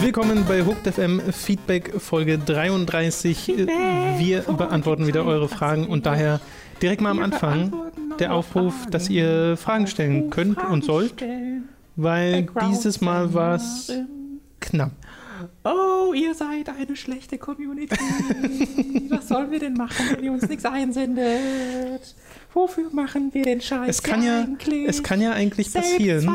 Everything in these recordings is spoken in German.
Willkommen bei Hooked FM Feedback Folge 33. Wir beantworten wieder eure Fragen und daher direkt mal am Anfang der Aufruf, dass ihr Fragen stellen könnt und sollt, weil dieses Mal war es knapp. Oh, ihr seid eine schlechte Community. Was sollen wir denn machen, wenn ihr uns nichts einsendet? Wofür machen wir den Scheiß Es kann ja, eigentlich? es kann ja eigentlich passieren.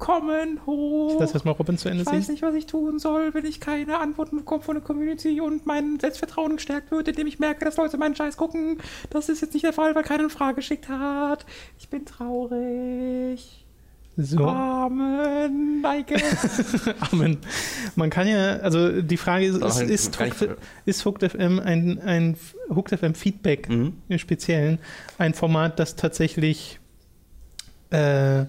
Kommen hoch. Ich lasse erstmal Robin zu Ende Ich weiß nicht, was ich tun soll, wenn ich keine Antworten bekomme von der Community und mein Selbstvertrauen gestärkt wird, indem ich merke, dass Leute meinen Scheiß gucken. Das ist jetzt nicht der Fall, weil keiner eine Frage geschickt hat. Ich bin traurig. So, Amen. I guess. Amen. Man kann ja, also die Frage ist, ist, ist, Hooked, ist Hooked FM ein, ein Hooked FM Feedback Mhm. im Speziellen ein Format, das tatsächlich äh,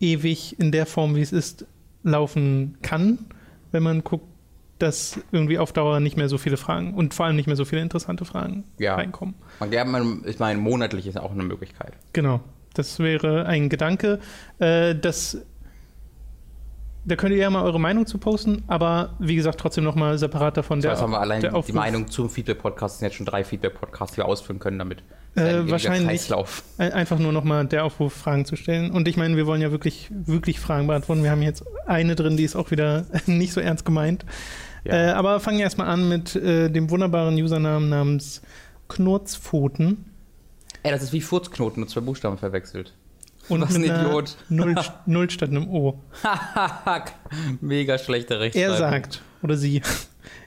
ewig in der Form, wie es ist, laufen kann, wenn man guckt, dass irgendwie auf Dauer nicht mehr so viele Fragen und vor allem nicht mehr so viele interessante Fragen Ja. reinkommen. Man, ja, man, ich meine, monatlich ist auch eine Möglichkeit. Genau, das wäre ein Gedanke. Äh, das, da könnt ihr ja mal eure Meinung zu posten, aber wie gesagt, trotzdem nochmal separat davon Der, der, haben wir allein die. Meinung zum Feedback-Podcast sind jetzt schon drei Feedback-Podcasts, die wir ausführen können damit. Äh, wahrscheinlich. Einfach nur nochmal der Aufruf, Fragen zu stellen. Und ich meine, wir wollen ja wirklich, wirklich Fragen beantworten. Wir haben jetzt eine drin, die ist auch wieder nicht so ernst gemeint. Ja. Äh, aber fangen wir erstmal an mit äh, dem wunderbaren Usernamen namens Knurzpfoten. Ey, das ist wie Furzknoten und zwei Buchstaben verwechselt. Und Was ein Idiot. Null, Null statt einem O. Mega schlechte Rechtschreibung. Er sagt, oder sie,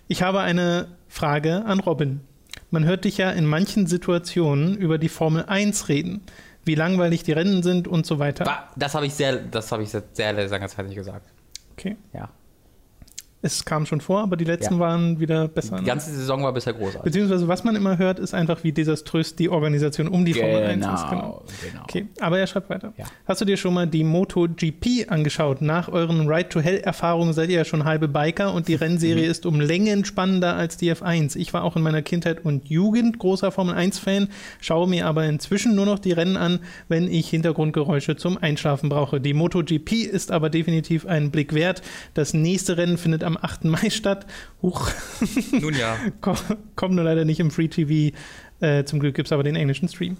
ich habe eine Frage an Robin. Man hört dich ja in manchen Situationen über die Formel 1 reden, wie langweilig die Rennen sind und so weiter. Das habe ich sehr, das habe ich seit sehr langer Zeit nicht gesagt. Okay. Ja. Es kam schon vor, aber die letzten Ja. waren wieder besser. Die Ne? ganze Saison war bisher großartig. Beziehungsweise, was man immer hört, ist einfach, wie desaströs die Organisation um die Formel 1 ist. Genau. genau. Okay, aber er schreibt weiter. Ja. Hast du dir schon mal die MotoGP angeschaut? Nach euren Ride-to-Hell-Erfahrungen seid ihr ja schon halbe Biker und die Rennserie Mhm. ist um Längen spannender als die F1. Ich war auch in meiner Kindheit und Jugend großer Formel-1-Fan, schaue mir aber inzwischen nur noch die Rennen an, wenn ich Hintergrundgeräusche zum Einschlafen brauche. Die MotoGP ist aber definitiv einen Blick wert. Das nächste Rennen findet am 8. Mai statt. Huch. Nun ja. Ko- Kommt nur leider nicht im Free TV. Äh, zum Glück gibt es aber den englischen Stream.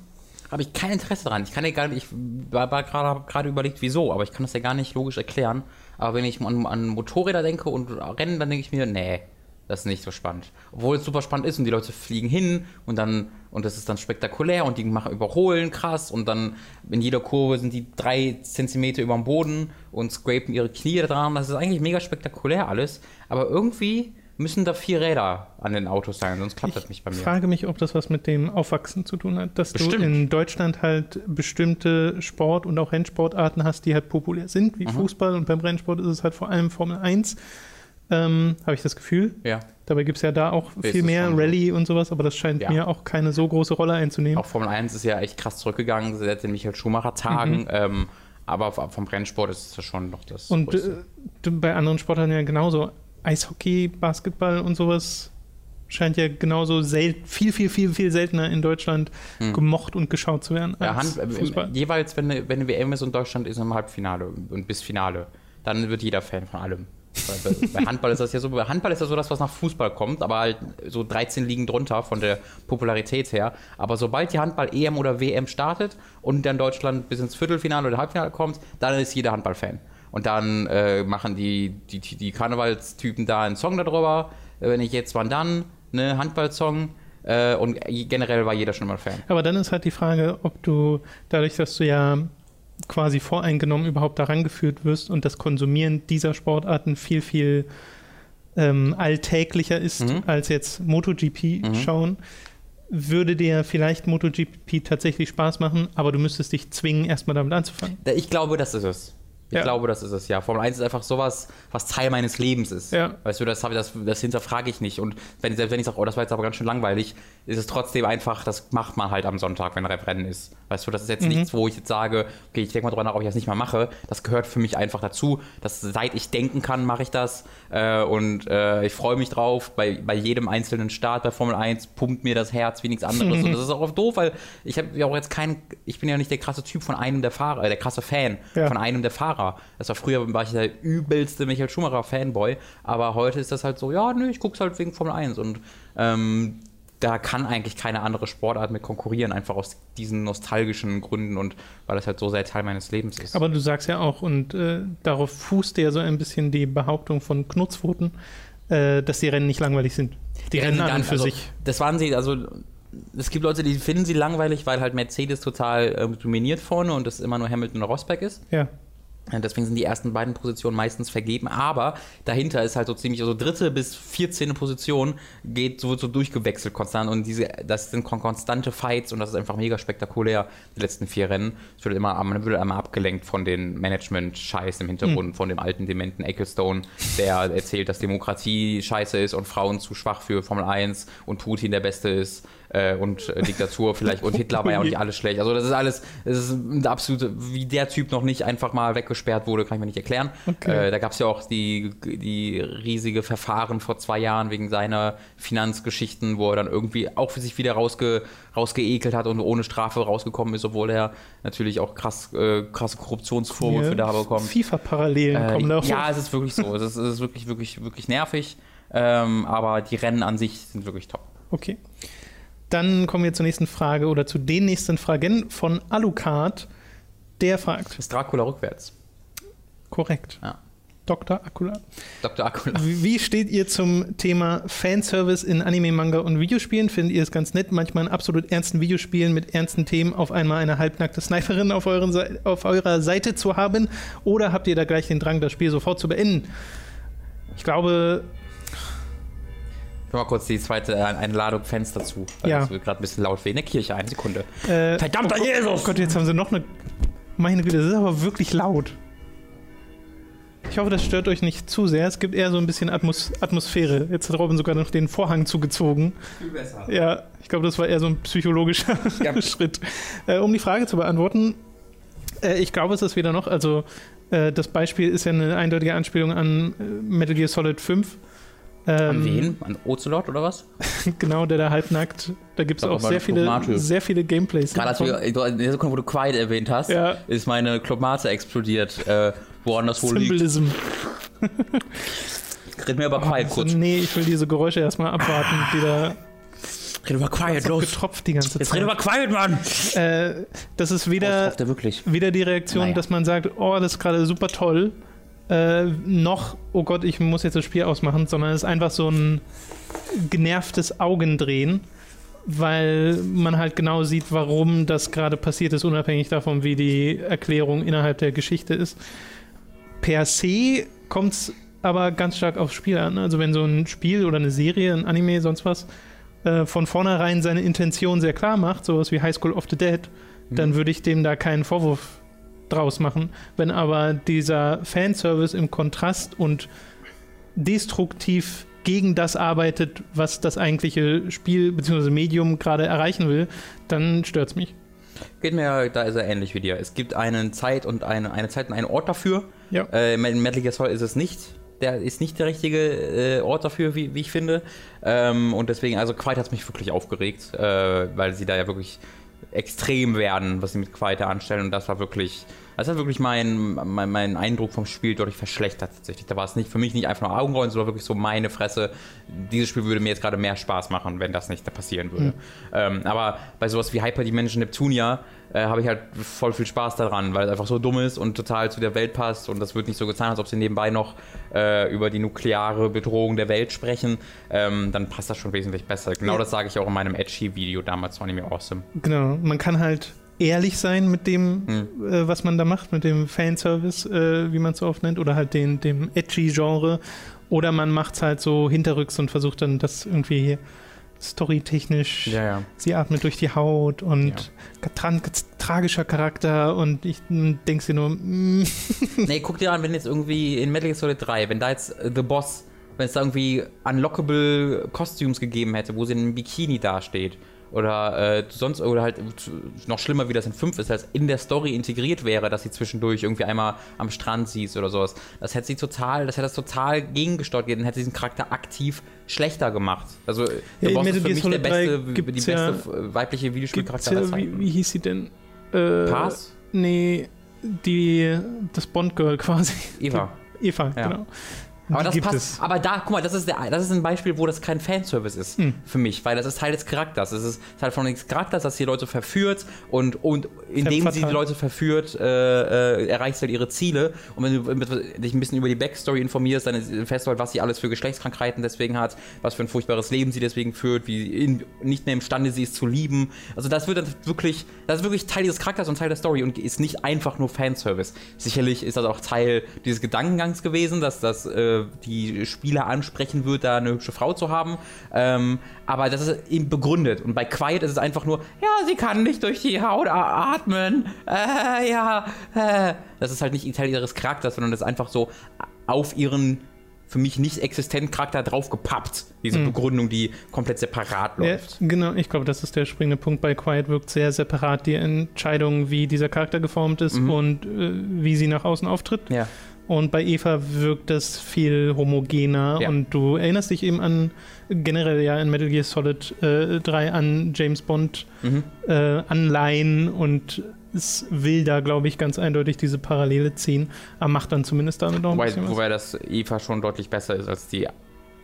Habe ich kein Interesse daran. Ich kann ja gar nicht, ich war, war gerade, habe gerade überlegt, wieso, aber ich kann das ja gar nicht logisch erklären. Aber wenn ich an, an Motorräder denke und Rennen, dann denke ich mir, nee, das ist nicht so spannend. Obwohl es super spannend ist und die Leute fliegen hin und dann, und das ist dann spektakulär und die machen überholen krass und dann in jeder Kurve sind die drei Zentimeter über dem Boden und scrapen ihre Knie dran. Das ist eigentlich mega spektakulär alles. Aber irgendwie müssen da vier Räder an den Autos sein, sonst klappt das nicht bei mir. frage mich, ob das was mit dem Aufwachsen zu tun hat, dass Bestimmt. du in Deutschland halt bestimmte Sport- und auch Rennsportarten hast, die halt populär sind, wie Mhm. Fußball und beim Rennsport ist es halt vor allem Formel 1. Ähm, Habe ich das Gefühl. Ja. Dabei gibt es ja da auch Ist viel mehr. Rallye und sowas, aber das scheint Ja. mir auch keine so große Rolle einzunehmen. Auch Formel 1 ist ja echt krass zurückgegangen seit den Michael Schumacher-Tagen. Mhm. Ähm, aber vom Rennsport ist es ja schon noch das. Und äh, bei anderen Sportarten ja genauso. Eishockey, Basketball und sowas scheint ja genauso sel viel, viel, viel, viel seltener in Deutschland gemocht und geschaut zu werden Hm. ja, Hand, im, jeweils, wenn eine, wenn eine WM ist und Deutschland ist im Halbfinale und bis Finale, dann wird jeder Fan von allem. Bei, Handball ist das ja so, bei Handball ist das so das, was nach Fußball kommt, aber halt so 13 liegen drunter von der Popularität her. Aber sobald die Handball-EM oder WM startet und dann Deutschland bis ins Viertelfinale oder Halbfinale kommt, dann ist jeder Handball-Fan. Und dann äh, machen die, die, die die Karnevalstypen da einen Song darüber. Äh, Wenn ich jetzt wann dann, ne, Handball-Song. Äh, und generell war jeder schon mal Fan. Aber dann ist halt die Frage, ob du dadurch, dass du ja quasi voreingenommen überhaupt daran geführt wirst und das Konsumieren dieser Sportarten viel, viel ähm, alltäglicher ist Mhm. als jetzt MotoGP Mhm. schauen, würde dir vielleicht MotoGP tatsächlich Spaß machen, aber du müsstest dich zwingen, erstmal damit anzufangen. Ich glaube, das ist es. Ich Ja. glaube, das ist es, ja. Formel 1 ist einfach sowas, was Teil meines Lebens ist. Ja. Weißt du, das, ich- das, das hinterfrage ich nicht. Und wenn, selbst wenn ich sage, oh, das war jetzt aber ganz schön langweilig, ist es trotzdem einfach, das macht man halt am Sonntag, wenn Rennen ist. Weißt du, das ist jetzt nichts, wo ich jetzt sage, okay, ich denke mal drüber nach, ob ich das nicht mal mache. Das gehört für mich einfach dazu. Das, seit ich denken kann, mache ich das. Äh, und äh, ich freue mich drauf. Bei, bei jedem einzelnen Start bei Formel 1 pumpt mir das Herz wie nichts anderes. und das ist auch oft doof, weil ich habe ja auch jetzt keinen, ich bin ja nicht der krasse Typ von einem der Fahrer, äh, der krasse Fan Ja. von einem der Fahrer. Das war früher, war ich der übelste Michael Schumacher Fanboy. Aber heute ist das halt so, ja, nö, ich guck's halt wegen Formel 1. Und ähm, da kann eigentlich keine andere Sportart mit konkurrieren, einfach aus diesen nostalgischen Gründen und weil das halt so sehr Teil meines Lebens ist. Aber du sagst ja auch, und äh, darauf fußt ja so ein bisschen die Behauptung von Knutzpfoten, äh, dass die Rennen nicht langweilig sind. Die Rennen an und für also, sich. Das waren sie, also es gibt Leute, die finden sie langweilig, weil halt Mercedes total äh, dominiert vorne und es immer nur Hamilton und Rosberg ist. Ja. Deswegen sind die ersten beiden Positionen meistens vergeben, aber dahinter ist halt so ziemlich, also dritte bis 14. Position geht so, wird so durchgewechselt konstant und diese, das sind kon- konstante Fights und das ist einfach mega spektakulär, die letzten vier Rennen. Es wird immer, man wird einmal abgelenkt von den Management-Scheiß im Hintergrund, von dem alten dementen Ecclestone, der erzählt, dass Demokratie scheiße ist und Frauen zu schwach für Formel 1 und Putin der Beste ist äh, und äh, Diktatur vielleicht und Hitler war ja auch nicht alles schlecht. Also das ist alles, das ist ein absolute, wie der Typ noch nicht einfach mal weggesperrt wurde, kann ich mir nicht erklären. Okay. Äh, da gab es ja auch die, die riesige Verfahren vor zwei Jahren wegen seiner Finanzgeschichten, wo er dann irgendwie auch für sich wieder rausge, rausgeekelt hat und ohne Strafe rausgekommen ist, obwohl er natürlich auch krass, äh, krasse Korruptionsvorwürfe da bekommen. FIFA-Parallelen kommen da Äh, auch ja, es ist wirklich so. Es ist, es ist wirklich, wirklich, wirklich nervig. Ähm, aber die Rennen an sich sind wirklich top. Okay. Dann kommen wir zur nächsten Frage oder zu den nächsten Fragen von Alucard. Der fragt, Ist Dracula rückwärts. korrekt, Ja. Dr. Akula. Dr. Akula. Wie steht ihr zum Thema Fanservice in Anime, Manga und Videospielen? Findet ihr es ganz nett, manchmal in absolut ernsten Videospielen mit ernsten Themen auf einmal eine halbnackte Sniperin auf, euren, auf eurer Seite zu haben? Oder habt ihr da gleich den Drang, das Spiel sofort zu beenden? Ich glaube, mal kurz die zweite äh, Einladung Fans dazu. Weil Ja. Das wird gerade ein bisschen laut wie in der Kirche. Eine Sekunde. äh, Verdammter oh Jesus! Gott, jetzt haben sie noch eine. Meine Güte, das ist aber wirklich laut. Ich hoffe, das stört euch nicht zu sehr. Es gibt eher so ein bisschen Atmos Atmosphäre. Jetzt hat Robin sogar noch den Vorhang zugezogen. Viel besser. Ja, ich glaube, das war eher so ein psychologischer Ja. Schritt. Äh, um die Frage zu beantworten, äh, ich glaube, es ist wieder noch, also äh, das Beispiel ist ja eine eindeutige Anspielung an äh, Metal Gear Solid 5. Ähm, An wen? An Ocelot oder was? Genau, der da halbnackt. Da gibt es auch sehr viele, Tomate. sehr viele Gameplays. Gerade als wir, du- in der Sekunde, wo du Quiet erwähnt hast, Ja. ist meine Klomate explodiert. Äh, woran das wohl liegt. Symbolism. Red mir über Quiet kurz. Also, nee, ich will diese Geräusche erstmal abwarten, die da Red über Quiet, getropft die ganze Jetzt red Zeit. über Quiet, Mann! Äh, das ist Oh, weder, der wirklich. wieder die Reaktion, Naja. dass man sagt, oh, das ist gerade super toll, äh, noch, oh Gott, ich muss jetzt das Spiel ausmachen, sondern es ist einfach so ein genervtes Augendrehen, weil man halt genau sieht, warum das gerade passiert ist, unabhängig davon, wie die Erklärung innerhalb der Geschichte ist. Per se kommt es aber ganz stark aufs Spiel an. Also wenn so ein Spiel oder eine Serie, ein Anime, sonst was, äh, von vornherein seine Intention sehr klar macht, sowas wie High School of the Dead, dann würde ich dem da keinen Vorwurf draus machen. Wenn aber dieser Fanservice im Kontrast und destruktiv gegen das arbeitet, was das eigentliche Spiel bzw. Medium gerade erreichen will, dann stört es mich. Geht mir, da ist er ähnlich wie dir. Es gibt eine Zeit und eine, eine Zeit und einen Ort dafür. Ja. Äh, in Metal Gear Solid ist es nicht. Der ist nicht der richtige äh, Ort dafür, wie, wie ich finde. Ähm, und deswegen, also Quiet hat es mich wirklich aufgeregt, äh, weil sie da ja wirklich extrem werden, was sie mit Quiet da anstellen. Und das war wirklich, das hat wirklich mein, mein, mein Eindruck vom Spiel dadurch verschlechtert tatsächlich. Da war es nicht für mich nicht einfach nur Augenrollen, sondern wirklich so meine Fresse. Dieses Spiel würde mir jetzt gerade mehr Spaß machen, wenn das nicht passieren würde. Ähm, aber bei sowas wie Hyperdimension Neptunia äh, habe ich halt voll viel Spaß daran, weil es einfach so dumm ist und total zu der Welt passt und das wird nicht so getan, als ob sie nebenbei noch äh, über die nukleare Bedrohung der Welt sprechen. Ähm, dann passt das schon wesentlich besser. Genau Ja. das sage ich auch in meinem Edgy-Video damals zu Anime Awesome. Genau, man kann halt ehrlich sein mit dem, Hm. äh, was man da macht, mit dem Fanservice, äh, wie man es so oft nennt, oder halt den, dem Edgy-Genre. Oder man macht es halt so hinterrücks und versucht dann das irgendwie storytechnisch, Ja, ja. sie atmet durch die Haut und tran- tragischer Charakter und ich mm, denk's dir nur, mm, nee, guck dir an, wenn jetzt irgendwie in Metal Gear Solid 3, wenn da jetzt äh, The Boss, wenn es da irgendwie unlockable Costumes gegeben hätte, wo sie in einem Bikini dasteht oder äh, sonst oder halt noch schlimmer, wie das in 5 ist, als in der Story integriert wäre, dass sie zwischendurch irgendwie einmal am Strand siehst oder sowas. Das hätte sie total, das hätte das total gegengesteuert, dann hätte sie diesen Charakter aktiv schlechter gemacht. Also Ja, du in brauchst Metal für mich der 3 beste, die beste ja- äh, weibliche Videospielcharakter ja, wie, wie hieß sie denn? Äh, Paz? Nee, die, das Bond-Girl quasi. Eva. Eva, Ja. genau. Aber das passt. es. Aber da, guck mal, das ist, der, das ist ein Beispiel, wo das kein Fanservice ist Hm. für mich, weil das ist Teil des Charakters. Es ist Teil von des Charakters, dass sie Leute verführt und, und indem sie die. Leute verführt, äh, äh, erreichst du halt ihre Ziele. Und wenn du dich ein bisschen über die Backstory informierst, dann ist- fährst du halt, was sie alles für Geschlechtskrankheiten deswegen hat, was für ein furchtbares Leben sie deswegen führt, wie in, nicht mehr imstande sie ist zu lieben. Also das wird dann wirklich, das ist wirklich Teil dieses Charakters und Teil der Story und ist nicht einfach nur Fanservice. Sicherlich ist das auch Teil dieses Gedankengangs gewesen, dass das äh, die Spieler ansprechen wird, da eine hübsche Frau zu haben. Ähm, aber das ist eben begründet. Und bei Quiet ist es einfach nur, ja, sie kann nicht durch die Haut atmen. Äh, ja, äh. Das ist halt nicht Teil ihres Charakters, sondern das ist einfach so auf ihren für mich nicht existenten Charakter draufgepappt. Diese Begründung, die komplett separat Ja, läuft. genau, ich glaube, das ist der springende Punkt. Bei Quiet wirkt sehr separat die Entscheidung, wie dieser Charakter geformt ist Mhm. und äh, wie sie nach außen auftritt. Ja. Und bei Eva wirkt das viel homogener Ja. und du erinnerst dich eben an generell ja in Metal Gear Solid äh, 3 an James Bond Mhm. äh, Anleihen und es will da, glaube ich, ganz eindeutig diese Parallele ziehen, aber macht dann zumindest damit noch ein Wobei, bisschen was. wobei das Eva schon deutlich besser ist als die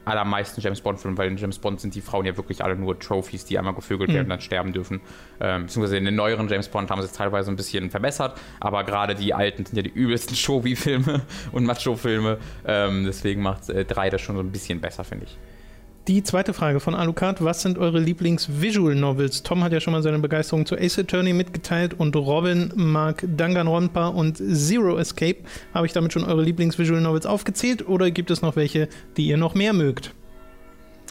allermeisten James Bond-Filme, weil in James Bond sind die Frauen ja wirklich alle nur Trophies, die einmal gevögelt Mhm. werden und dann sterben dürfen. Ähm, beziehungsweise in den neueren James Bond haben sie es teilweise ein bisschen verbessert, aber gerade die alten sind ja die übelsten Showy-Filme und Macho-Filme. Ähm, deswegen macht äh, 3 das schon so ein bisschen besser, finde ich. Die zweite Frage von Alucard. Was sind eure Lieblings-Visual-Novels? Tom hat ja schon mal seine Begeisterung zu Ace Attorney mitgeteilt und Robin mag Danganronpa und Zero Escape. Habe ich damit schon eure Lieblings-Visual-Novels aufgezählt oder gibt es noch welche, die ihr noch mehr mögt?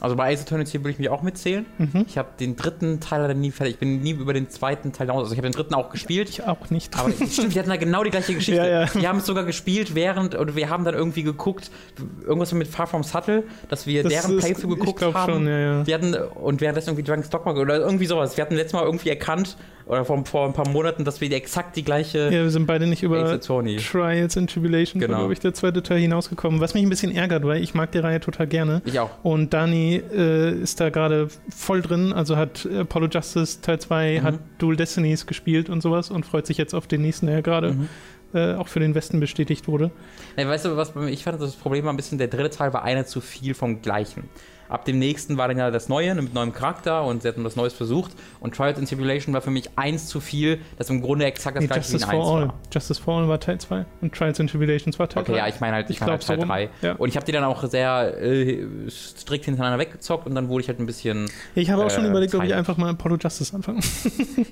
Also bei Ace Attorney würde ich mich auch mitzählen. Mhm. Ich habe den dritten Teil leider nie fertig. Ich bin nie über den zweiten Teil hinaus. Also ich habe den dritten auch gespielt. Ich auch nicht. Aber stimmt, wir hatten da genau die gleiche Geschichte. Ja, ja. Wir haben es sogar gespielt, während, oder wir haben dann irgendwie geguckt, irgendwas mit Far From Subtle, dass wir Das deren ist- Playthrough geguckt haben. schon, ja, ja. Wir hatten, und währenddessen irgendwie Dragon's Dogma oder irgendwie sowas. Wir hatten letztes Mal irgendwie erkannt, oder vor, vor ein paar Monaten, dass wir die exakt die gleiche ja, wir sind beide nicht über. Trials and Tribulations, Genau. glaube ich, der zweite Teil hinausgekommen. Was mich ein bisschen ärgert, weil ich mag die Reihe total gerne. Ich auch. Und Dani äh, ist da gerade voll drin, also hat Apollo Justice Teil 2, Mhm. hat Dual Destinies gespielt und sowas und freut sich jetzt auf den nächsten, der ja gerade Mhm. äh, auch für den Westen bestätigt wurde. Ja, weißt du, was bei mir- ich fand, das Problem war ein bisschen, der dritte Teil war einer zu viel vom Gleichen. Ab dem nächsten war dann ja das Neue mit neuem Charakter und sie hatten was Neues versucht. Und Trials and Tribulation war für mich eins zu viel, das im Grunde exakt das Nee, gleiche wie Justice in for 1 All. war. Justice for All war Teil 2 und Trials and Tribulations war Teil Okay, 3. ja, ich meine halt, ich, Ich meine halt so Teil rum. 3. Ja. Und ich habe die dann auch sehr äh, strikt hintereinander weggezockt und dann wurde ich halt ein bisschen. Ich habe auch schon äh, überlegt, ob ich einfach mal Apollo Justice anfange.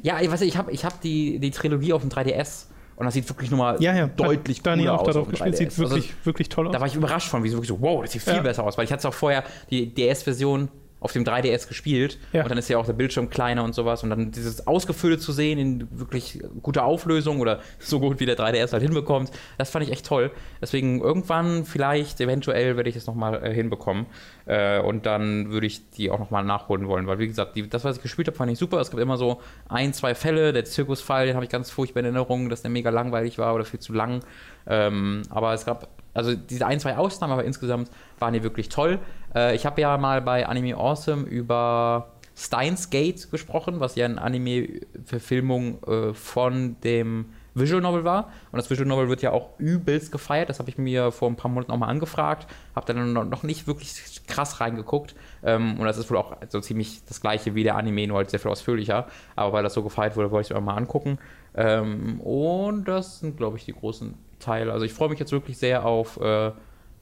Ja, ich weiß nicht, ich habe ich hab die, die Trilogie auf dem 3DS und das sieht wirklich nochmal Ja, ja. deutlich Dani cooler auch aus. darauf gespielt. Sieht 3DS. wirklich, Also, wirklich toll aus. da war ich überrascht von, wie so wirklich so, wow, das sieht viel Ja. besser aus, weil ich hatte es auch vorher die DS-Version auf dem 3DS gespielt Ja. und dann ist ja auch der Bildschirm kleiner und sowas und dann dieses Ausgefüllte zu sehen in wirklich guter Auflösung oder so gut wie der 3DS halt hinbekommt, das fand ich echt toll. Deswegen irgendwann vielleicht, eventuell werde ich das nochmal äh, hinbekommen äh, und dann würde ich die auch nochmal nachholen wollen, weil wie gesagt, die, das, was ich gespielt habe, fand ich super. Es gibt immer so ein, zwei Fälle, der Zirkusfall, den habe ich ganz furchtbar in Erinnerung, dass der mega langweilig war oder viel zu lang. Ähm, aber es gab also diese ein, zwei Ausnahmen, aber insgesamt waren die wirklich toll. Äh, ich habe ja mal bei Anime Awesome über Steins Gate gesprochen, was ja eine Anime-Verfilmung äh, von dem Visual Novel war. Und das Visual Novel wird ja auch übelst gefeiert. Das habe ich mir vor ein paar Monaten auch mal angefragt. Habe dann noch- nicht wirklich krass reingeguckt. Ähm, und das ist wohl auch so ziemlich das gleiche wie der Anime, nur halt sehr viel ausführlicher. Aber weil das so gefeiert wurde, wollte ich es mir mal angucken. Ähm, und das sind, glaube ich, die großen Teile. Also ich freue mich jetzt wirklich sehr auf äh,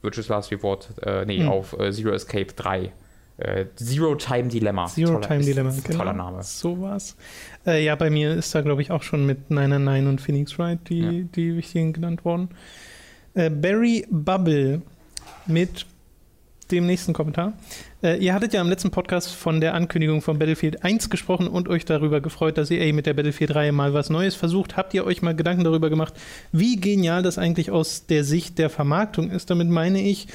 Virtuous Last Reward, äh, nee, Mhm. auf äh, Zero Escape 3. Äh, Zero Time Dilemma. Zero Toller- Time Dilemma, genau. Toller Name. So war's. Äh, ja, bei mir ist da, glaube ich, auch schon mit 999 und Phoenix Wright die, Ja. die wichtigen genannt worden. Äh, Barry Bubble mit dem nächsten Kommentar. Äh, ihr hattet ja im letzten Podcast von der Ankündigung von Battlefield 1 gesprochen und euch darüber gefreut, dass EA mit der Battlefield-Reihe mal was Neues versucht. Habt ihr euch mal Gedanken darüber gemacht, wie genial das eigentlich aus der Sicht der Vermarktung ist? Damit meine ich,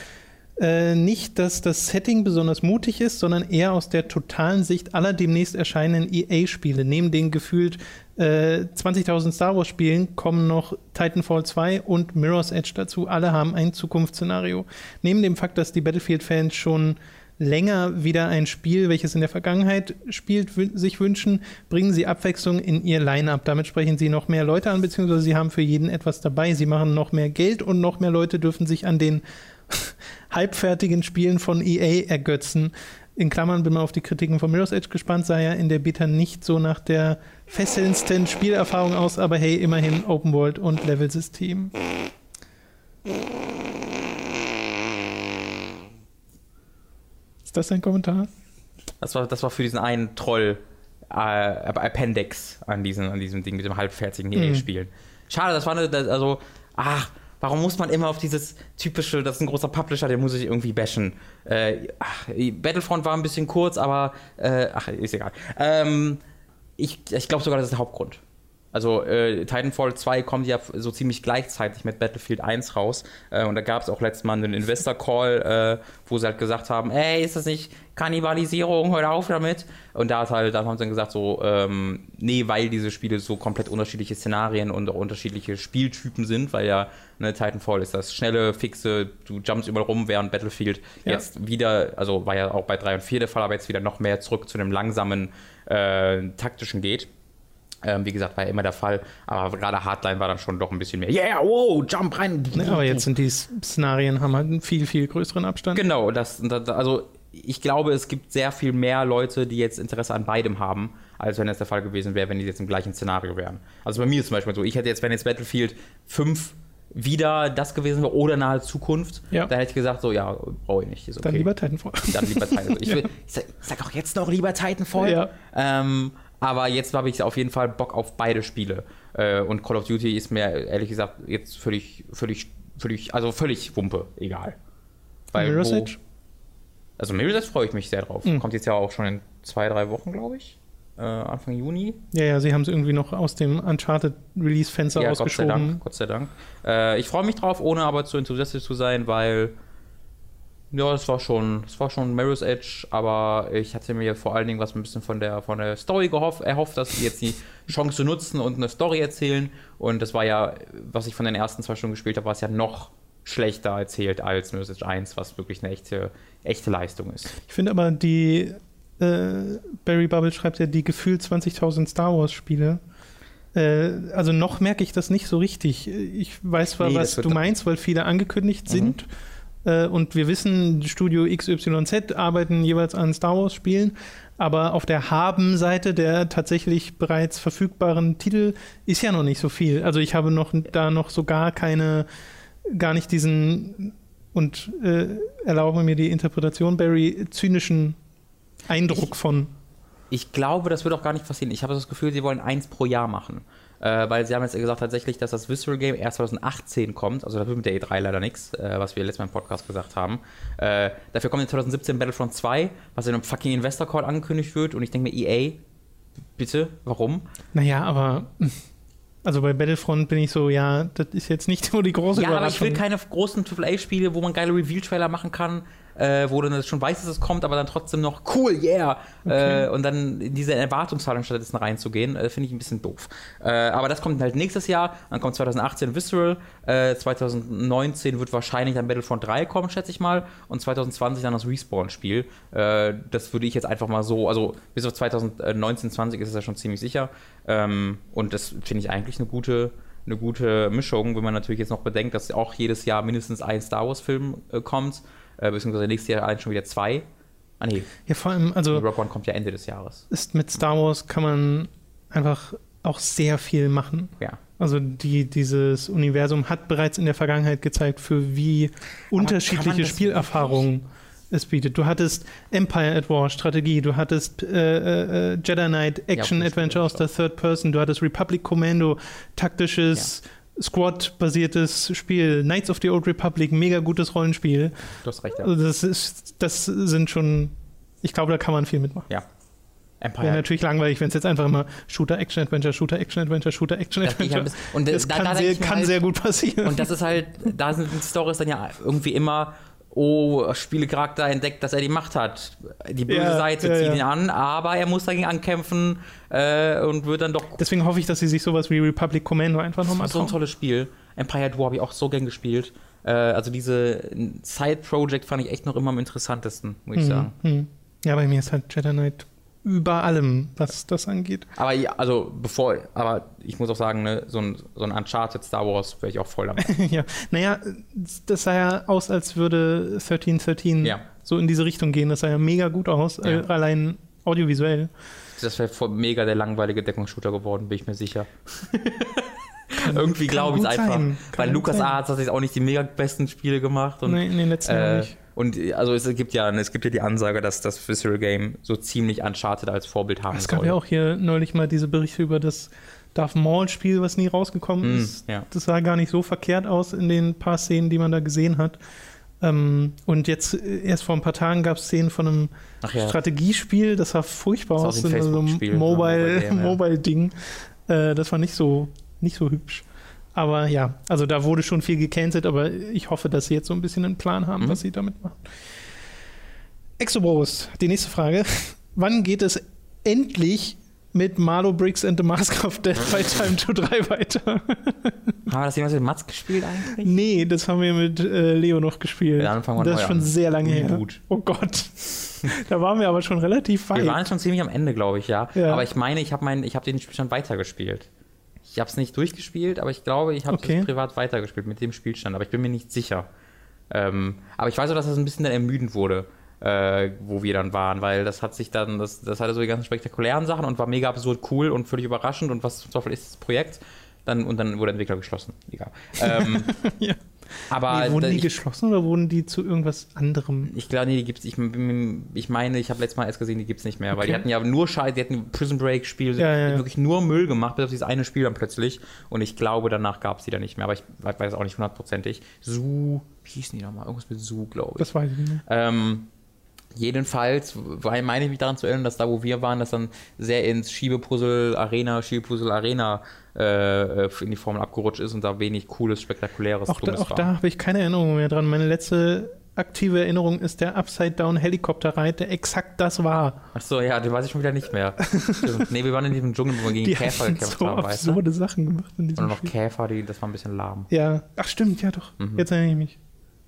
Äh, nicht, dass das Setting besonders mutig ist, sondern eher aus der totalen Sicht aller demnächst erscheinenden EA-Spiele. Neben den gefühlt äh, 20.000 Star Wars-Spielen kommen noch Titanfall 2 und Mirror's Edge dazu. Alle haben ein Zukunftsszenario. Neben dem Fakt, dass die Battlefield-Fans schon länger wieder ein Spiel, welches in der Vergangenheit spielt, sich wünschen, bringen sie Abwechslung in ihr Line-up. Damit sprechen sie noch mehr Leute an, beziehungsweise sie haben für jeden etwas dabei. Sie machen noch mehr Geld und noch mehr Leute dürfen sich an den halbfertigen Spielen von EA ergötzen. In Klammern bin mal auf die Kritiken von Mirror's Edge gespannt, sah ja in der Beta nicht so nach der fesselndsten Spielerfahrung aus, aber hey, immerhin Open World und Level-System. Ist das ein Kommentar? Das war, das war für diesen einen Troll äh, Appendix an diesem, an diesem Ding mit dem halbfertigen EA-Spielen. Mhm. Schade, das war eine, das, also, ach, Warum muss man immer auf dieses typische, das ist ein großer Publisher, den muss ich irgendwie bashen. Äh, ach, Battlefront war ein bisschen kurz, aber äh, ach, ist egal. Ähm, ich ich glaube sogar, das ist der Hauptgrund. Also äh, Titanfall 2 kommt ja so ziemlich gleichzeitig mit Battlefield 1 raus. Äh, und da gab es auch letztes Mal einen Investor-Call, äh, wo sie halt gesagt haben, ey, ist das nicht Kannibalisierung, hör auf damit. Und da, halt, da haben sie dann gesagt, so, ähm, nee, weil diese Spiele so komplett unterschiedliche Szenarien und auch unterschiedliche Spieltypen sind, weil ja ne, Titanfall ist das schnelle, fixe, du jumpst überall rum, während Battlefield ja. jetzt wieder, also war ja auch bei 3 und 4 der Fall, aber jetzt wieder noch mehr zurück zu einem langsamen, äh, taktischen geht. Ähm, wie gesagt, war ja immer der Fall. Aber gerade Hardline war dann schon doch ein bisschen mehr. Yeah, wow, jump rein. Ja, aber jetzt sind die Szenarien, haben halt einen viel, viel größeren Abstand. Genau, das, das, also ich glaube, es gibt sehr viel mehr Leute, die jetzt Interesse an beidem haben, als wenn es der Fall gewesen wäre, wenn die jetzt im gleichen Szenario wären. Also bei mir ist zum Beispiel so, ich hätte jetzt, wenn jetzt Battlefield 5 wieder das gewesen wäre oder nahe Zukunft, ja. dann hätte ich gesagt, so, ja, brauche ich nicht. Okay. Dann lieber Titanfall. Dann lieber Titanfall. Ich, will, ja. ich, sag, ich, sag, auch jetzt noch lieber Titanfall. Ja. Ähm, aber jetzt habe ich auf jeden Fall Bock auf beide Spiele. Äh, und Call of Duty ist mir ehrlich gesagt jetzt völlig, völlig, völlig, also völlig Wumpe, egal. Weil Mirror's wo, Edge? Also Mirror's Edge freue ich mich sehr drauf. Mhm. Kommt jetzt ja auch schon in zwei, drei Wochen, glaube ich. Äh, Anfang Juni. Ja, ja, sie haben es irgendwie noch aus dem Uncharted-Release-Fenster ja, ausgeschoben. Gott sei Dank. Gott sei Dank. Äh, ich freue mich drauf, ohne aber zu enthusiastisch zu sein, weil ja, es war schon, es war schon Mirror's Edge, aber ich hatte mir vor allen Dingen was ein bisschen von der, von der Story gehofft, erhofft, dass sie jetzt die Chance nutzen und eine Story erzählen. Und das war ja, was ich von den ersten zwei Stunden gespielt habe, war es ja noch schlechter erzählt als Mirror's Edge 1, was wirklich eine echte, echte Leistung ist. Ich finde aber, die äh, Barry Bubble schreibt ja die gefühlt 20.000 Star Wars Spiele. Äh, also noch merke ich das nicht so richtig. Ich weiß zwar, nee, was du meinst, weil viele angekündigt mhm. sind äh, und wir wissen, Studio XYZ arbeiten jeweils an Star Wars-Spielen, aber auf der Haben-Seite der tatsächlich bereits verfügbaren Titel ist ja noch nicht so viel. Also ich habe noch da noch so gar keine, gar nicht diesen und äh, erlaube mir die Interpretation, Barry, zynischen Eindruck ich, von. Ich glaube, das wird auch gar nicht passieren. Ich habe das Gefühl, sie wollen eins pro Jahr machen äh, weil sie haben jetzt gesagt tatsächlich, dass das Visceral Game erst 2018 kommt. Also da wird mit der E3 leider nichts, äh, was wir letztes Mal im Podcast gesagt haben. Äh, dafür kommt in 2017 Battlefront 2, was in einem fucking Investor Call angekündigt wird. Und ich denke mir, EA, bitte, warum? Naja, aber. Also bei Battlefront bin ich so, ja, das ist jetzt nicht so die große ja, Überraschung. Ja, aber ich will keine großen AAA-Spiele, wo man geile Reveal-Trailer machen kann, äh, wo dann schon weiß, dass es kommt, aber dann trotzdem noch cool, yeah! Okay. Äh, und dann in diese Erwartungshaltung stattdessen reinzugehen, äh, finde ich ein bisschen doof. Äh, aber das kommt halt nächstes Jahr, dann kommt 2018 Visceral, 2019 äh, wird wahrscheinlich dann Battlefront 3 kommen, schätze ich mal, und 2020 dann das Respawn-Spiel. Äh, das würde ich jetzt einfach mal so, also bis auf 2019, 20 ist es ja schon ziemlich sicher. Ähm, und das finde ich eigentlich eine gute eine gute Mischung, wenn man natürlich jetzt noch bedenkt, dass auch jedes Jahr mindestens ein Star Wars-Film äh, kommt äh, beziehungsweise nächstes Jahr allein schon wieder zwei. Ah nee. Ja, vor allem, also. Rock One kommt ja Ende des Jahres. Ist mit Star Wars kann man einfach auch sehr viel machen. Ja. Also die, dieses Universum hat bereits in der Vergangenheit gezeigt, für wie Aber unterschiedliche Spielerfahrungen es bietet. Du hattest Empire at War, Strategie, du hattest äh, äh, Jedi Knight, Action ja, Adventure aus der Third Person, du hattest Republic Commando, taktisches ja. Squad-basiertes Spiel. Knights of the Old Republic, mega gutes Rollenspiel. Du hast recht, ja. Also das, ist, das sind schon, ich glaube, da kann man viel mitmachen. Ja. Empire. Wäre natürlich langweilig, wenn es jetzt einfach immer Shooter, Action, Adventure, Shooter, Action, Adventure, Shooter, Action, Adventure. Das, und das, das da, kann, da sehr, kann halt, sehr gut passieren. Und das ist halt, da sind Stories dann ja irgendwie immer oh, Spielecharakter entdeckt, dass er die Macht hat. Die böse Ja, Seite ja, zieht ja. ihn an, aber er muss dagegen ankämpfen äh, und wird dann doch Deswegen hoffe ich, dass sie sich sowas wie Republic Commando einfach nochmal so ein tolles Spiel. Empire at War habe ich auch so gern gespielt. Äh, also diese Side-Project fand ich echt noch immer am interessantesten, muss ich sagen. Hm. Ja, bei mir ist halt Jedi Knight über allem, was das angeht. Aber ja, also bevor, aber ich muss auch sagen, ne, so ein, so ein Uncharted Star Wars wäre ich auch voll dabei. ja, naja, das sah ja aus, als würde 1313 Ja. so in diese Richtung gehen. Das sah ja mega gut aus, Ja. äh, allein audiovisuell. Das wäre mega der langweilige Deckungsshooter geworden, bin ich mir sicher. Irgendwie glaube ich es einfach. sein. Kann Weil gut Lukas. Arzt hat jetzt auch nicht die mega besten Spiele gemacht. Und, Nein, in den letzten Jahren äh, nicht. Und also es gibt ja es gibt ja die Ansage, dass das Visceral Game so ziemlich Uncharted als Vorbild haben Es gab soll. ja auch hier neulich mal diese Berichte über das Darth Maul-Spiel, was nie rausgekommen Mm, ist. ja. Das sah gar nicht so verkehrt aus in den paar Szenen, die man da gesehen hat. Ähm, und jetzt äh, erst vor ein paar Tagen gab es Szenen von einem ja. Strategiespiel, das sah furchtbar Das aus, wie ein in so einem ne? Mobile- Mobile-Game, ja. Mobile-Ding. äh, das war nicht so, nicht so hübsch. Aber ja, also da wurde schon viel gecancelt, aber ich hoffe, dass sie jetzt so ein bisschen einen Plan haben, Mhm. was sie damit machen. Exobros, die nächste Frage. Wann geht es mit Marlow Briggs and the Mask of Death bei Time to 3 weiter? Haben wir das jemals mit Mats gespielt eigentlich? nee, das haben wir mit äh, Leo noch gespielt. Ja, dann fangen wir das ist schon an. sehr lange her. Reboot. Oh Gott. da waren wir aber schon relativ Wir weit. waren schon ziemlich am Ende, glaube ich, ja. Ja. Aber ich meine, ich habe habe den Spielstand weitergespielt. Ich habe es nicht durchgespielt, aber ich glaube, ich habe es Okay. privat weitergespielt mit dem Spielstand. Aber ich bin mir nicht sicher. Ähm, aber ich weiß auch, dass das ein bisschen dann ermüdend wurde, äh, wo wir dann waren, weil das hat sich dann, das, das hatte so die ganzen spektakulären Sachen und war mega absurd cool und völlig überraschend und was zum Teufel ist das Projekt? Dann, und dann wurde der Entwickler geschlossen. Egal. Ähm, Ja. Aber nee, wurden die ich, geschlossen oder wurden die zu irgendwas anderem? ich glaube, nee, die gibt's. Ich, ich meine, ich habe letztes Mal erst gesehen, die gibt's nicht mehr, weil die Okay. hatten ja nur Scheiße, die hatten Prison Break Spiel, Ja, ja, ja. wirklich nur Müll gemacht, bis auf dieses eine Spiel dann plötzlich. Und ich glaube, danach gab's die dann nicht mehr, aber ich weiß auch nicht hundertprozentig. Su, wie hießen die nochmal? Irgendwas mit Su, glaube ich. Das weiß ich nicht mehr. Ähm, jedenfalls weil meine ich mich daran zu erinnern, dass da, wo wir waren, das dann sehr ins Schiebepuzzle Arena, Schiebepuzzle Arena äh, in die Formel abgerutscht ist und da wenig cooles, spektakuläres Auch da, Dummes auch war. da habe ich keine Erinnerung mehr dran. Meine letzte aktive Erinnerung ist der Upside-Down-Helikopter-Ride, der exakt das war. Achso, ja, den weiß ich schon wieder nicht mehr. Nee, wir waren in diesem Dschungel, wo wir gegen Die Käfer gekämpft so haben, weißt du? absurde Sachen gemacht in diesem Und noch Spiel. Käfer, die, das war ein bisschen lahm. Ja, ach stimmt, ja doch. Mhm. Jetzt erinnere ich mich.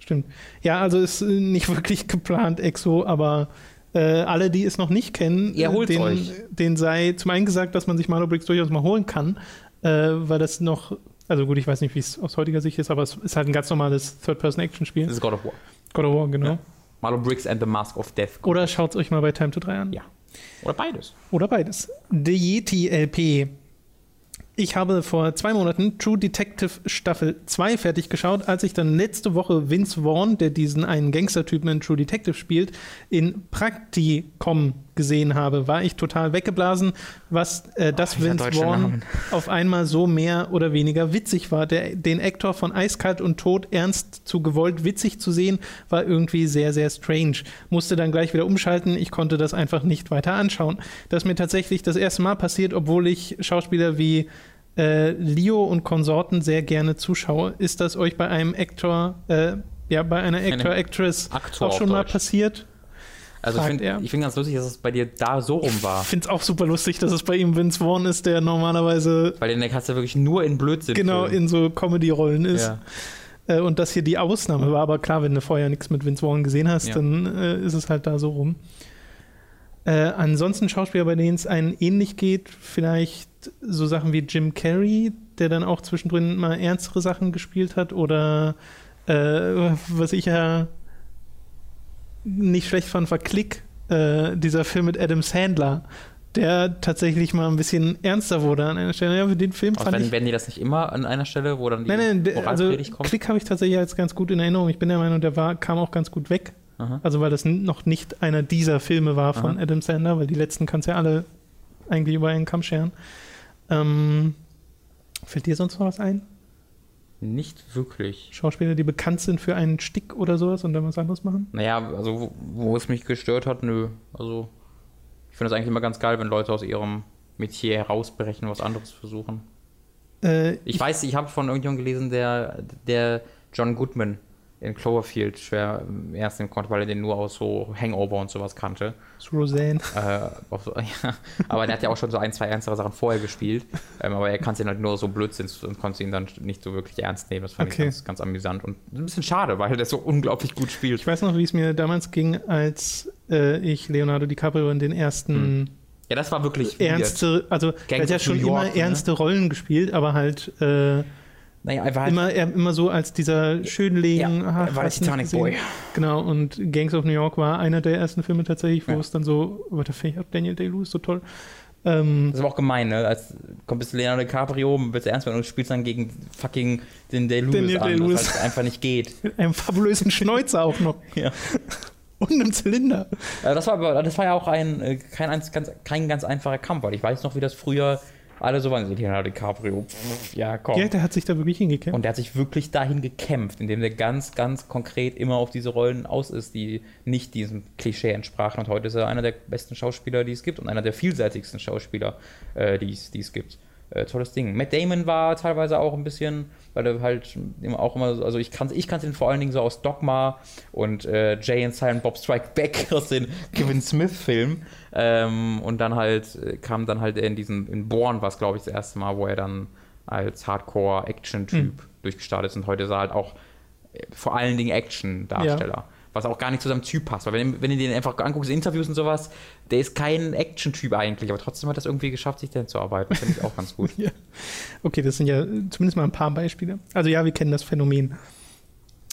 Stimmt. Ja, also ist äh, nicht wirklich geplant, Exo, aber äh, alle, die es noch nicht kennen, Ihr äh, holt's den, euch. den sei zum einen gesagt, dass man sich Malo Bricks durchaus mal holen kann, äh, weil das noch, also gut, ich weiß nicht, wie es aus heutiger Sicht ist, aber es ist halt ein ganz normales Third-Person-Action-Spiel. Das ist God of War. God of War, genau. Ja. Briggs and the Mask of Death. Oder schaut es euch mal bei Time to 3 an. Ja. Oder beides. Oder beides. The Yeti LP. Ich habe vor zwei Monaten True Detective Staffel 2 fertig geschaut, als ich dann letzte Woche Vince Vaughn, der diesen einen Gangstertypen in True Detective spielt, in Praktikum gesehen habe. War ich total weggeblasen, was äh, dass dieser Vince deutsche Vaughn auf einmal so mehr oder weniger witzig war. Der, den Actor von Eiskalt und Tod ernst zu gewollt witzig zu sehen, war irgendwie sehr, sehr strange. Musste dann gleich wieder umschalten. Ich konnte das einfach nicht weiter anschauen. Das ist mir tatsächlich das erste Mal passiert, obwohl ich Schauspieler wie äh, Leo und Konsorten sehr gerne zuschaue. Ist das euch bei einem Actor, äh, ja, bei einer Actor, Actress Aktor auch schon mal passiert? Also ich finde find ganz lustig, dass es bei dir da so rum war. Ich finde es auch super lustig, dass es bei ihm Vince Vaughn ist, der normalerweise Weil den hast du wirklich nur in Blödsinn. genau in so Comedy-Rollen ist. Ja. Äh, und das hier die Ausnahme war. Aber klar, wenn du vorher nichts mit Vince Vaughn gesehen hast, Ja. dann äh, ist es halt da so rum. Äh, ansonsten Schauspieler, bei denen es einen ähnlich geht, vielleicht so Sachen wie Jim Carrey, der dann auch zwischendrin mal ernstere Sachen gespielt hat oder äh, was ich ja nicht schlecht fand, war Click, äh, dieser Film mit Adam Sandler, der tatsächlich mal ein bisschen ernster wurde an einer Stelle. Ja, für den Film fand ich wenn, werden die das nicht immer an einer Stelle, wo dann die Nein, nein, also kommt? Klick habe ich tatsächlich als ganz gut in Erinnerung. Ich bin der Meinung, der war, kam auch ganz gut weg. Aha. Also weil das noch nicht einer dieser Filme war von Aha. Adam Sandler, weil die letzten kannst du ja alle eigentlich über einen Kamm scheren. Ähm, fällt dir sonst noch was ein? Nicht wirklich. Schauspieler, die bekannt sind für einen Stick oder sowas und dann was anderes machen? Naja, also wo, wo es mich gestört hat, nö. Also ich finde es eigentlich immer ganz geil, wenn Leute aus ihrem Metier herausbrechen und was anderes versuchen. Äh, Ich weiß, ich habe von irgendjemandem gelesen, der, der John Goodman in Cloverfield schwer ähm, ernst nehmen konnte, weil er den nur aus so Hangover und sowas kannte. Roseanne. Äh, so, ja. Aber der hat ja auch schon so ein, zwei ernstere Sachen vorher gespielt. Ähm, aber er kannte ihn halt nur so Blödsinn und konnte ihn dann nicht so wirklich ernst nehmen. Das fand Okay. ich ganz, ganz amüsant und ein bisschen schade, weil der so unglaublich gut spielt. Ich weiß noch, wie es mir damals ging, als äh, ich Leonardo DiCaprio in den ersten Ja, das war wirklich weird. ernste, also er hat ja schon York, immer ne? ernste Rollen gespielt, aber halt äh, Naja, er war halt immer, er, immer so als dieser Schönling. Ja, ach, er war der du Titanic? Boy. Genau, und Gangs of New York war einer der ersten Filme tatsächlich, wo Ja. es dann so, finde ich auch Daniel Day-Lewis so toll. Ähm, Das ist aber auch gemein, ne? Als kommt bis Leonardo DiCaprio, willst du ernst werden und spielst dann gegen fucking den Day Lewis Daniel an, Day-Lewis. das halt einfach nicht geht. mit einem fabulösen Schnäuzer auch noch. Ja. Und einem Zylinder. Das war, das war ja auch ein, äh, kein, ganz, kein ganz einfacher Kampf, weil ich weiß noch, wie das früher alle so waren. Leonardo DiCaprio, pff, ja komm. Ja, der hat sich da wirklich hingekämpft. Und der hat sich wirklich dahin gekämpft, indem der ganz, ganz konkret immer auf diese Rollen aus ist, die nicht diesem Klischee entsprachen. Und heute ist er einer der besten Schauspieler, die es gibt und einer der vielseitigsten Schauspieler, äh, die es die es gibt. Äh, tolles Ding. Matt Damon war teilweise auch ein bisschen, weil er halt immer auch immer, so- also ich kannte ich kannte ihn vor allen Dingen so aus Dogma und äh, Jay and Silent Bob Strike Back aus den Kevin Smith-Filmen. Ähm, und dann halt äh, kam dann halt in diesen, in Born war es, glaube ich, das erste Mal, wo er dann als Hardcore-Action-Typ durchgestartet ist. Und heute ist er halt auch äh, vor allen Dingen Action-Darsteller. Was auch gar nicht zu seinem Typ passt. Weil wenn, wenn du den einfach anguckst, Interviews und sowas, der ist kein Action-Typ eigentlich, aber trotzdem hat er es irgendwie geschafft, sich dahin zu arbeiten. Finde ich auch ganz gut. Ja. Okay, das sind ja zumindest mal ein paar Beispiele. Also ja, wir kennen das Phänomen.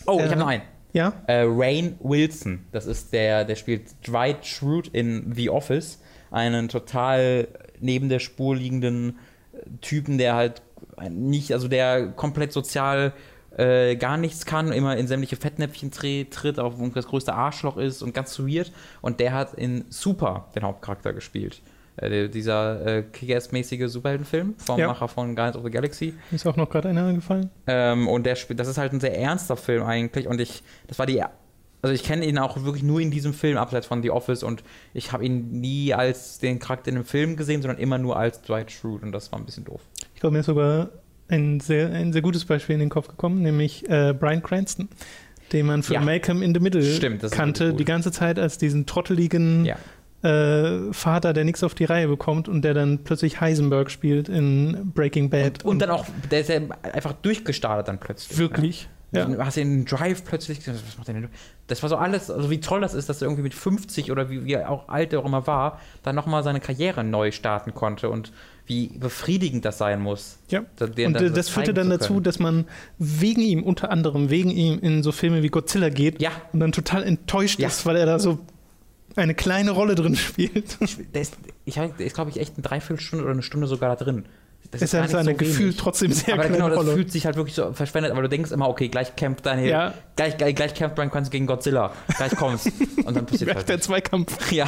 Oh, ich Äh, habe noch einen. Ja? Äh, Rain Wilson, das ist der, der spielt Dwight Schrute in The Office, einen total neben der Spur liegenden äh, Typen, der halt nicht, also der komplett sozial äh, gar nichts kann, immer in sämtliche Fettnäpfchen tritt, auch das größte Arschloch ist und ganz weird. Und der hat in Super den Hauptcharakter gespielt. Äh, dieser äh, Kick-Ass-mäßige Superheldenfilm vom Ja. Macher von Guardians of the Galaxy. Ist auch noch gerade einer gefallen. Ähm, und der spielt, das ist halt ein sehr ernster Film eigentlich. Und ich, das war die, also ich kenne ihn auch wirklich nur in diesem Film, abseits von The Office. Und ich habe ihn nie als den Charakter in dem Film gesehen, sondern immer nur als Dwight Schrute. Und das war ein bisschen doof. Ich glaube, mir ist sogar ein sehr, ein sehr gutes Beispiel in den Kopf gekommen, nämlich äh, Brian Cranston, den man für Ja. Malcolm in the Middle Stimmt, kannte, die ganze Zeit als diesen trotteligen Ja. äh, Vater, der nichts auf die Reihe bekommt und der dann plötzlich Heisenberg spielt in Breaking Bad. Und dann auch, der ist ja einfach durchgestartet dann plötzlich. wirklich. Ja. Du hast den Drive plötzlich, was macht der denn? Das war so alles, also wie toll das ist, dass er irgendwie mit 50 oder wie, wie auch alt er auch immer war, dann nochmal seine Karriere neu starten konnte und wie befriedigend das sein muss. Ja. Und so das führte dann zu dazu, dass man wegen ihm, unter anderem wegen ihm, in so Filme wie Godzilla geht Ja. und dann total enttäuscht Ja. ist, weil er da so eine kleine Rolle drin spielt. Der ist, ich der ist glaube ich, echt eine Dreiviertelstunde oder eine Stunde sogar da drin. Das ist gar ja nicht seine so Gefühl trotzdem sehr aber genau, das Rolle. fühlt sich halt wirklich so verschwendet, aber du denkst immer, okay, gleich kämpft Daniel, Ja. gleich, gleich, gleich kämpft Brian Cranston gegen Godzilla, gleich kommt's. Und dann passiert halt der. Zweikampf. Ja.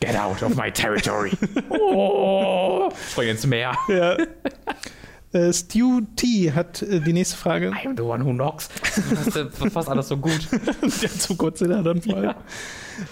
Get out of my territory. Oh, spring ins Meer. Ja. Äh, Stu T hat äh, die nächste Frage. I am the one who knocks. Das ist fast alles so gut. Der zu Godzilla dann vor allem.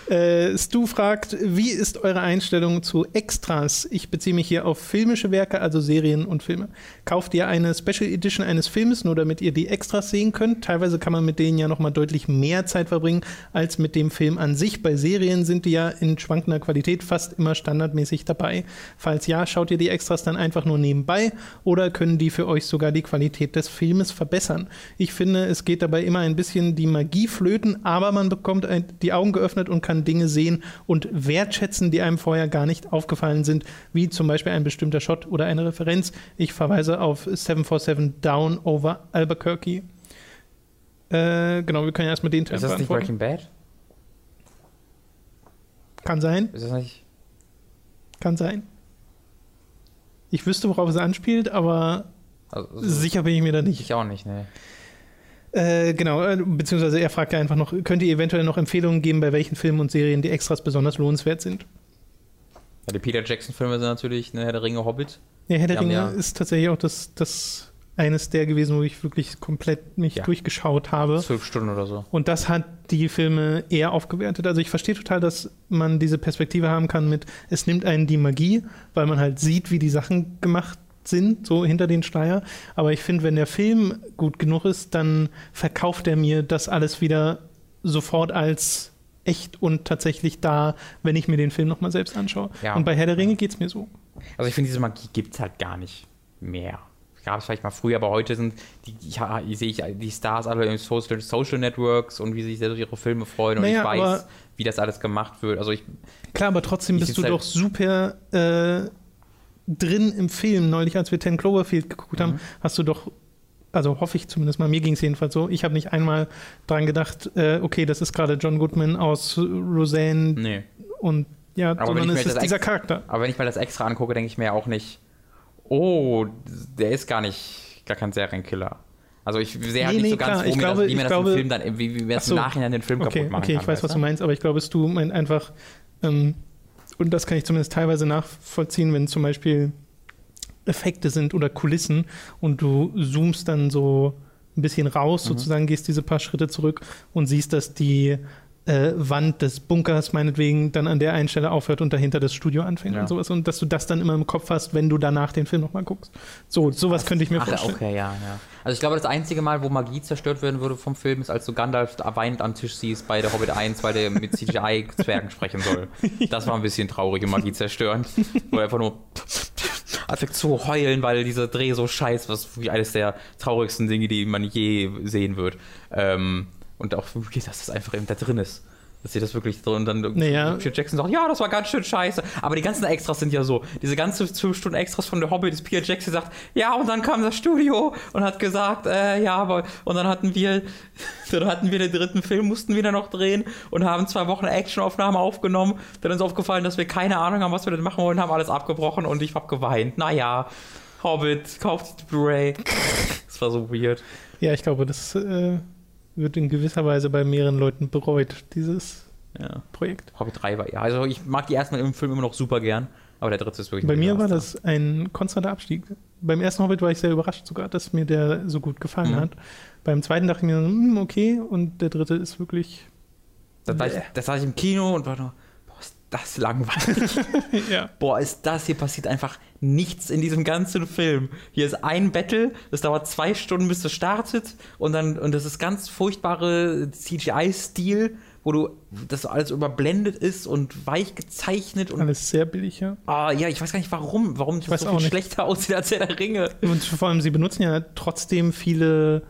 Äh, Stu fragt, wie ist eure Einstellung zu Extras? Ich beziehe mich hier auf filmische Werke, also Serien und Filme. Kauft ihr eine Special Edition eines Films, nur damit ihr die Extras sehen könnt? Teilweise kann man mit denen ja nochmal deutlich mehr Zeit verbringen als mit dem Film an sich. Bei Serien sind die ja in schwankender Qualität fast immer standardmäßig dabei. Falls ja, schaut ihr die Extras dann einfach nur nebenbei oder können die für euch sogar die Qualität des Filmes verbessern? Ich finde, es geht dabei immer ein bisschen die Magie flöten, aber man bekommt die Augen geöffnet und kann Dinge sehen und wertschätzen, die einem vorher gar nicht aufgefallen sind, wie zum Beispiel ein bestimmter Shot oder eine Referenz. Ich verweise auf 747 Down over Albuquerque. Äh, genau, wir können ja erstmal den Teil Ist das nicht. Breaking Bad? Kann sein, Ist das nicht. kann sein. Ich wüsste, worauf es anspielt, aber Also, sicher bin ich mir da nicht. ich auch nicht, ne. Äh, genau, äh, beziehungsweise er fragt ja einfach noch, könnt ihr eventuell noch Empfehlungen geben, bei welchen Filmen und Serien die Extras besonders lohnenswert sind? Ja, die Peter Jackson-Filme sind natürlich ne, Herr der Ringe Hobbit. Ja, Herr der Die Ringe ja- ist tatsächlich auch das, das eines der gewesen, wo ich wirklich komplett mich Ja. durchgeschaut habe. Zwölf Stunden oder so. Und das hat die Filme eher aufgewertet. Also ich verstehe total, dass man diese Perspektive haben kann mit, es nimmt einen die Magie, weil man halt sieht, wie die Sachen gemacht sind, so hinter den Steier. Aber ich finde, wenn der Film gut genug ist, dann verkauft er mir das alles wieder sofort als echt und tatsächlich da, wenn ich mir den Film nochmal selbst anschaue. Ja. Und bei Herr der Ringe geht es mir so. Also ich finde, diese Magie gibt es halt gar nicht mehr. Gab es vielleicht mal früher, aber heute sind die, ja, sehe ich die Stars alle in Social, Social Networks und wie sie sich selbst ihre Filme freuen und Naja, ich weiß, wie das alles gemacht wird. Also ich, Klar, aber trotzdem bist du halt- doch super äh, drin im Film. Neulich, als wir Ten Cloverfield geguckt Mhm. haben, hast du doch, also hoffe ich zumindest mal, mir ging es jedenfalls so, ich habe nicht einmal dran gedacht, äh, okay, das ist gerade John Goodman aus Roseanne nee. und ja, Aber wenn sondern es ist das dieser Charakter. Aber wenn ich mir das extra angucke, denke ich mir auch nicht, oh, der ist gar nicht, gar kein Serienkiller. Also ich sehe halt Nee, nicht nee, so ganz, klar. wo Ich mir glaube- das, wie mir das glaube- im Film dann, wie, wie mir das so. im Nachhinein den Film Okay, kaputt machen okay, kann. ich weiß, was du meinst, aber ich glaube, du meinst einfach, ähm, und das kann ich zumindest teilweise nachvollziehen, wenn zum Beispiel Effekte sind oder Kulissen und du zoomst dann so ein bisschen raus, Mhm. sozusagen gehst diese paar Schritte zurück und siehst, dass die äh, Wand des Bunkers meinetwegen dann an der einen Stelle aufhört und dahinter das Studio anfängt Ja. und sowas und dass du das dann immer im Kopf hast, wenn du danach den Film nochmal guckst. So, sowas könnte ich mir Ach, vorstellen. okay, ja, ja. Also ich glaube, das einzige Mal, wo Magie zerstört werden würde vom Film, ist, als du Gandalf weinend am Tisch siehst bei der Hobbit 1, weil der mit CGI-Zwergen sprechen soll. Das war ein bisschen traurige Magie zerstörend. Wo er einfach nur anfängt zu heulen, weil dieser Dreh so scheiß, was wie eines der traurigsten Dinge, die man je sehen wird. Ähm, und auch wirklich, dass das einfach eben da drin ist. Dass sie das wirklich drin und dann Naja. Peter Jackson sagt, ja, das war ganz schön scheiße. Aber die ganzen Extras sind ja so. Diese ganze zwölf Stunden Extras von der Hobbit, das Peter Jackson sagt, ja, und dann kam das Studio und hat gesagt, äh, ja, aber und dann hatten wir, dann hatten wir den dritten Film, mussten wir dann noch drehen und haben zwei Wochen Actionaufnahmen aufgenommen. Dann ist aufgefallen, dass wir keine Ahnung haben, was wir denn machen wollen, haben alles abgebrochen und ich hab geweint. Naja, Hobbit, kauft die Blu-ray. Das war so weird. Ja, ich glaube, das äh, wird in gewisser Weise bei mehreren Leuten bereut, dieses Ja. Projekt. Hobbit 3 war, ja, also ich mag die ersten im Film immer noch super gern, aber der dritte ist wirklich Bei mir war das ein konstanter Abstieg. Beim ersten Hobbit war ich sehr überrascht sogar, dass mir der so gut gefallen Mhm. hat. Beim zweiten dachte ich mir, hm, okay, und der dritte ist wirklich. Das, war ich, das saß ich im Kino und war ist das langweilig. ja. boah, ist das hier passiert einfach nichts in diesem ganzen Film. Hier ist ein Battle, das dauert zwei Stunden, bis es startet und dann, und das ist ganz furchtbare CGI-Stil, wo du, das alles überblendet ist und weich gezeichnet und Alles sehr billig, ja. Ah, ja, ich weiß gar nicht warum, warum das so viel nicht. schlechter aussieht als der Ringe. Und vor allem, sie benutzen ja trotzdem viele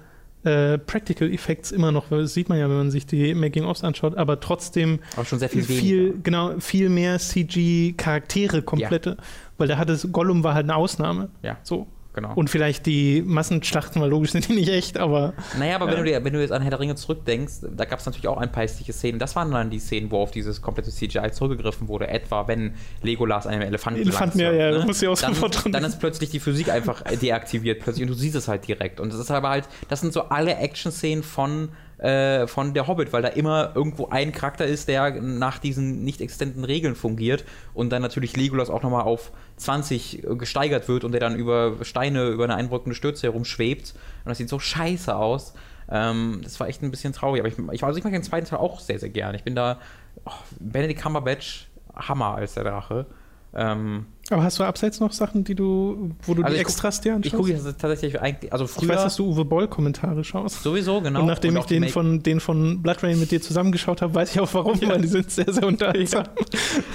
äh, Practical Effects immer noch. Das sieht man ja, wenn man sich die Making-ofs anschaut, aber trotzdem Aber schon sehr viel, viel, weniger. genau, viel mehr CG-Charaktere komplette. Weil da hat es, Gollum war halt eine Ausnahme. Ja, So. Genau. Und vielleicht die Massenschlachten, weil logisch sind die nicht echt, aber Naja, aber Ja. wenn, du dir, wenn du jetzt an Herr der Ringe zurückdenkst, da gab es natürlich auch ein paar hässliche Szenen. Das waren dann die Szenen, wo auf dieses komplette CGI zurückgegriffen wurde. Etwa, wenn Legolas einem Elefanten Elefanten, ja, ja, da muss ich auch dann, sofort dran dann ist plötzlich die Physik einfach deaktiviert plötzlich und du siehst es halt direkt. Und das ist aber halt, das sind so alle Action-Szenen von, äh, von der Hobbit, weil da immer irgendwo ein Charakter ist, der nach diesen nicht existenten Regeln fungiert und dann natürlich Legolas auch nochmal auf 20 gesteigert wird und der dann über Steine, über eine einbrückende Stürze herumschwebt. Und das sieht so scheiße aus. Ähm, das war echt ein bisschen traurig. Aber ich, ich, also ich mag den zweiten Teil auch sehr, sehr gern. Ich bin da, oh, Benedict Cumberbatch, Hammer als der Drache. Ähm, Aber hast du abseits noch Sachen, die du, wo du Also die ich guck- Extras dir ich anschaust? gucke jetzt tatsächlich eigentlich, also Ich früher weiß, dass du Uwe Boll-Kommentare schaust. sowieso, genau. Und nachdem auch ich den von, den von Blood Rain mit dir zusammengeschaut habe, weiß ich auch warum, weil die sind sehr, sehr unterhaltsam.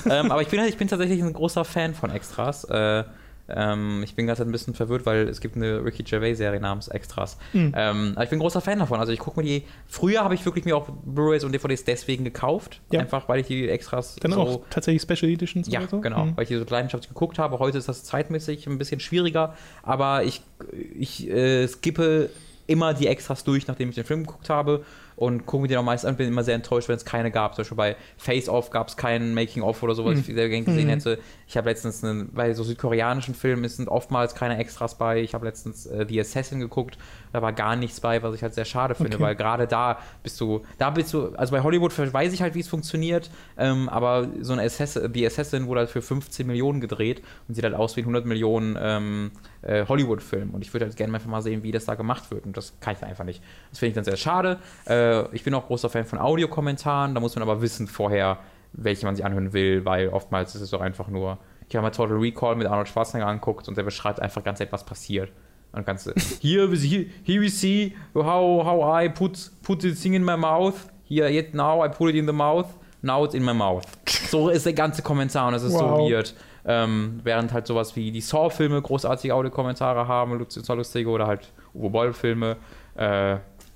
ähm, aber ich bin, halt- ich bin tatsächlich ein großer Fan von Extras. Äh, ähm, ich bin gerade ein bisschen verwirrt, weil es gibt eine Ricky Gervais-Serie namens Extras. Mhm. Ähm, aber ich bin großer Fan davon. Also ich gucke mir die. Früher habe ich wirklich mir auch Blu-rays und DVDs deswegen gekauft. Ja. Einfach weil ich die Extras Dann so auch tatsächlich Special Editions Ja, oder so. genau, Mhm. weil ich die so leidenschaftlich geguckt habe. Heute ist das zeitmäßig ein bisschen schwieriger, aber ich, ich äh, skippe immer die Extras durch, nachdem ich den Film geguckt habe und gucke mir den auch meist an, bin immer sehr enttäuscht, wenn es keine gab. Zum Beispiel bei Face Off gab es keinen Making-of oder so, was Mhm. ich sehr gerne gesehen Mhm. hätte. Ich habe letztens einen, bei so südkoreanischen Filmen sind oftmals keine Extras bei. Ich habe letztens äh, The Assassin geguckt, da war gar nichts bei, was ich halt sehr schade finde, Okay. weil gerade da bist du, da bist du, also bei Hollywood weiß ich halt, wie es funktioniert, ähm, aber so ein Assassin, The Assassin wurde halt für 15 Millionen gedreht und sieht halt aus wie ein 100 Millionen ähm, äh, Hollywood-Film und ich würde halt gerne einfach mal sehen, wie das da gemacht wird und das kann ich einfach nicht. Das finde ich dann sehr schade. Äh, ich bin auch großer Fan von Audiokommentaren, da muss man aber wissen vorher, welche man sich anhören will, weil oftmals ist es doch einfach nur Ich habe mal Total Recall mit Arnold Schwarzenegger angeguckt und der beschreibt einfach ganz etwas passiert. Und here, we see- here we see how, how I put, put the thing in my mouth. Here, yet now I put it in the mouth. Now it's in my mouth. So ist der ganze Kommentar und das ist Wow. so weird. Ähm, während halt sowas wie die Saw-Filme großartige Audiokommentare haben, Luciano Lustige oder halt Uwe Boll-Filme. Äh,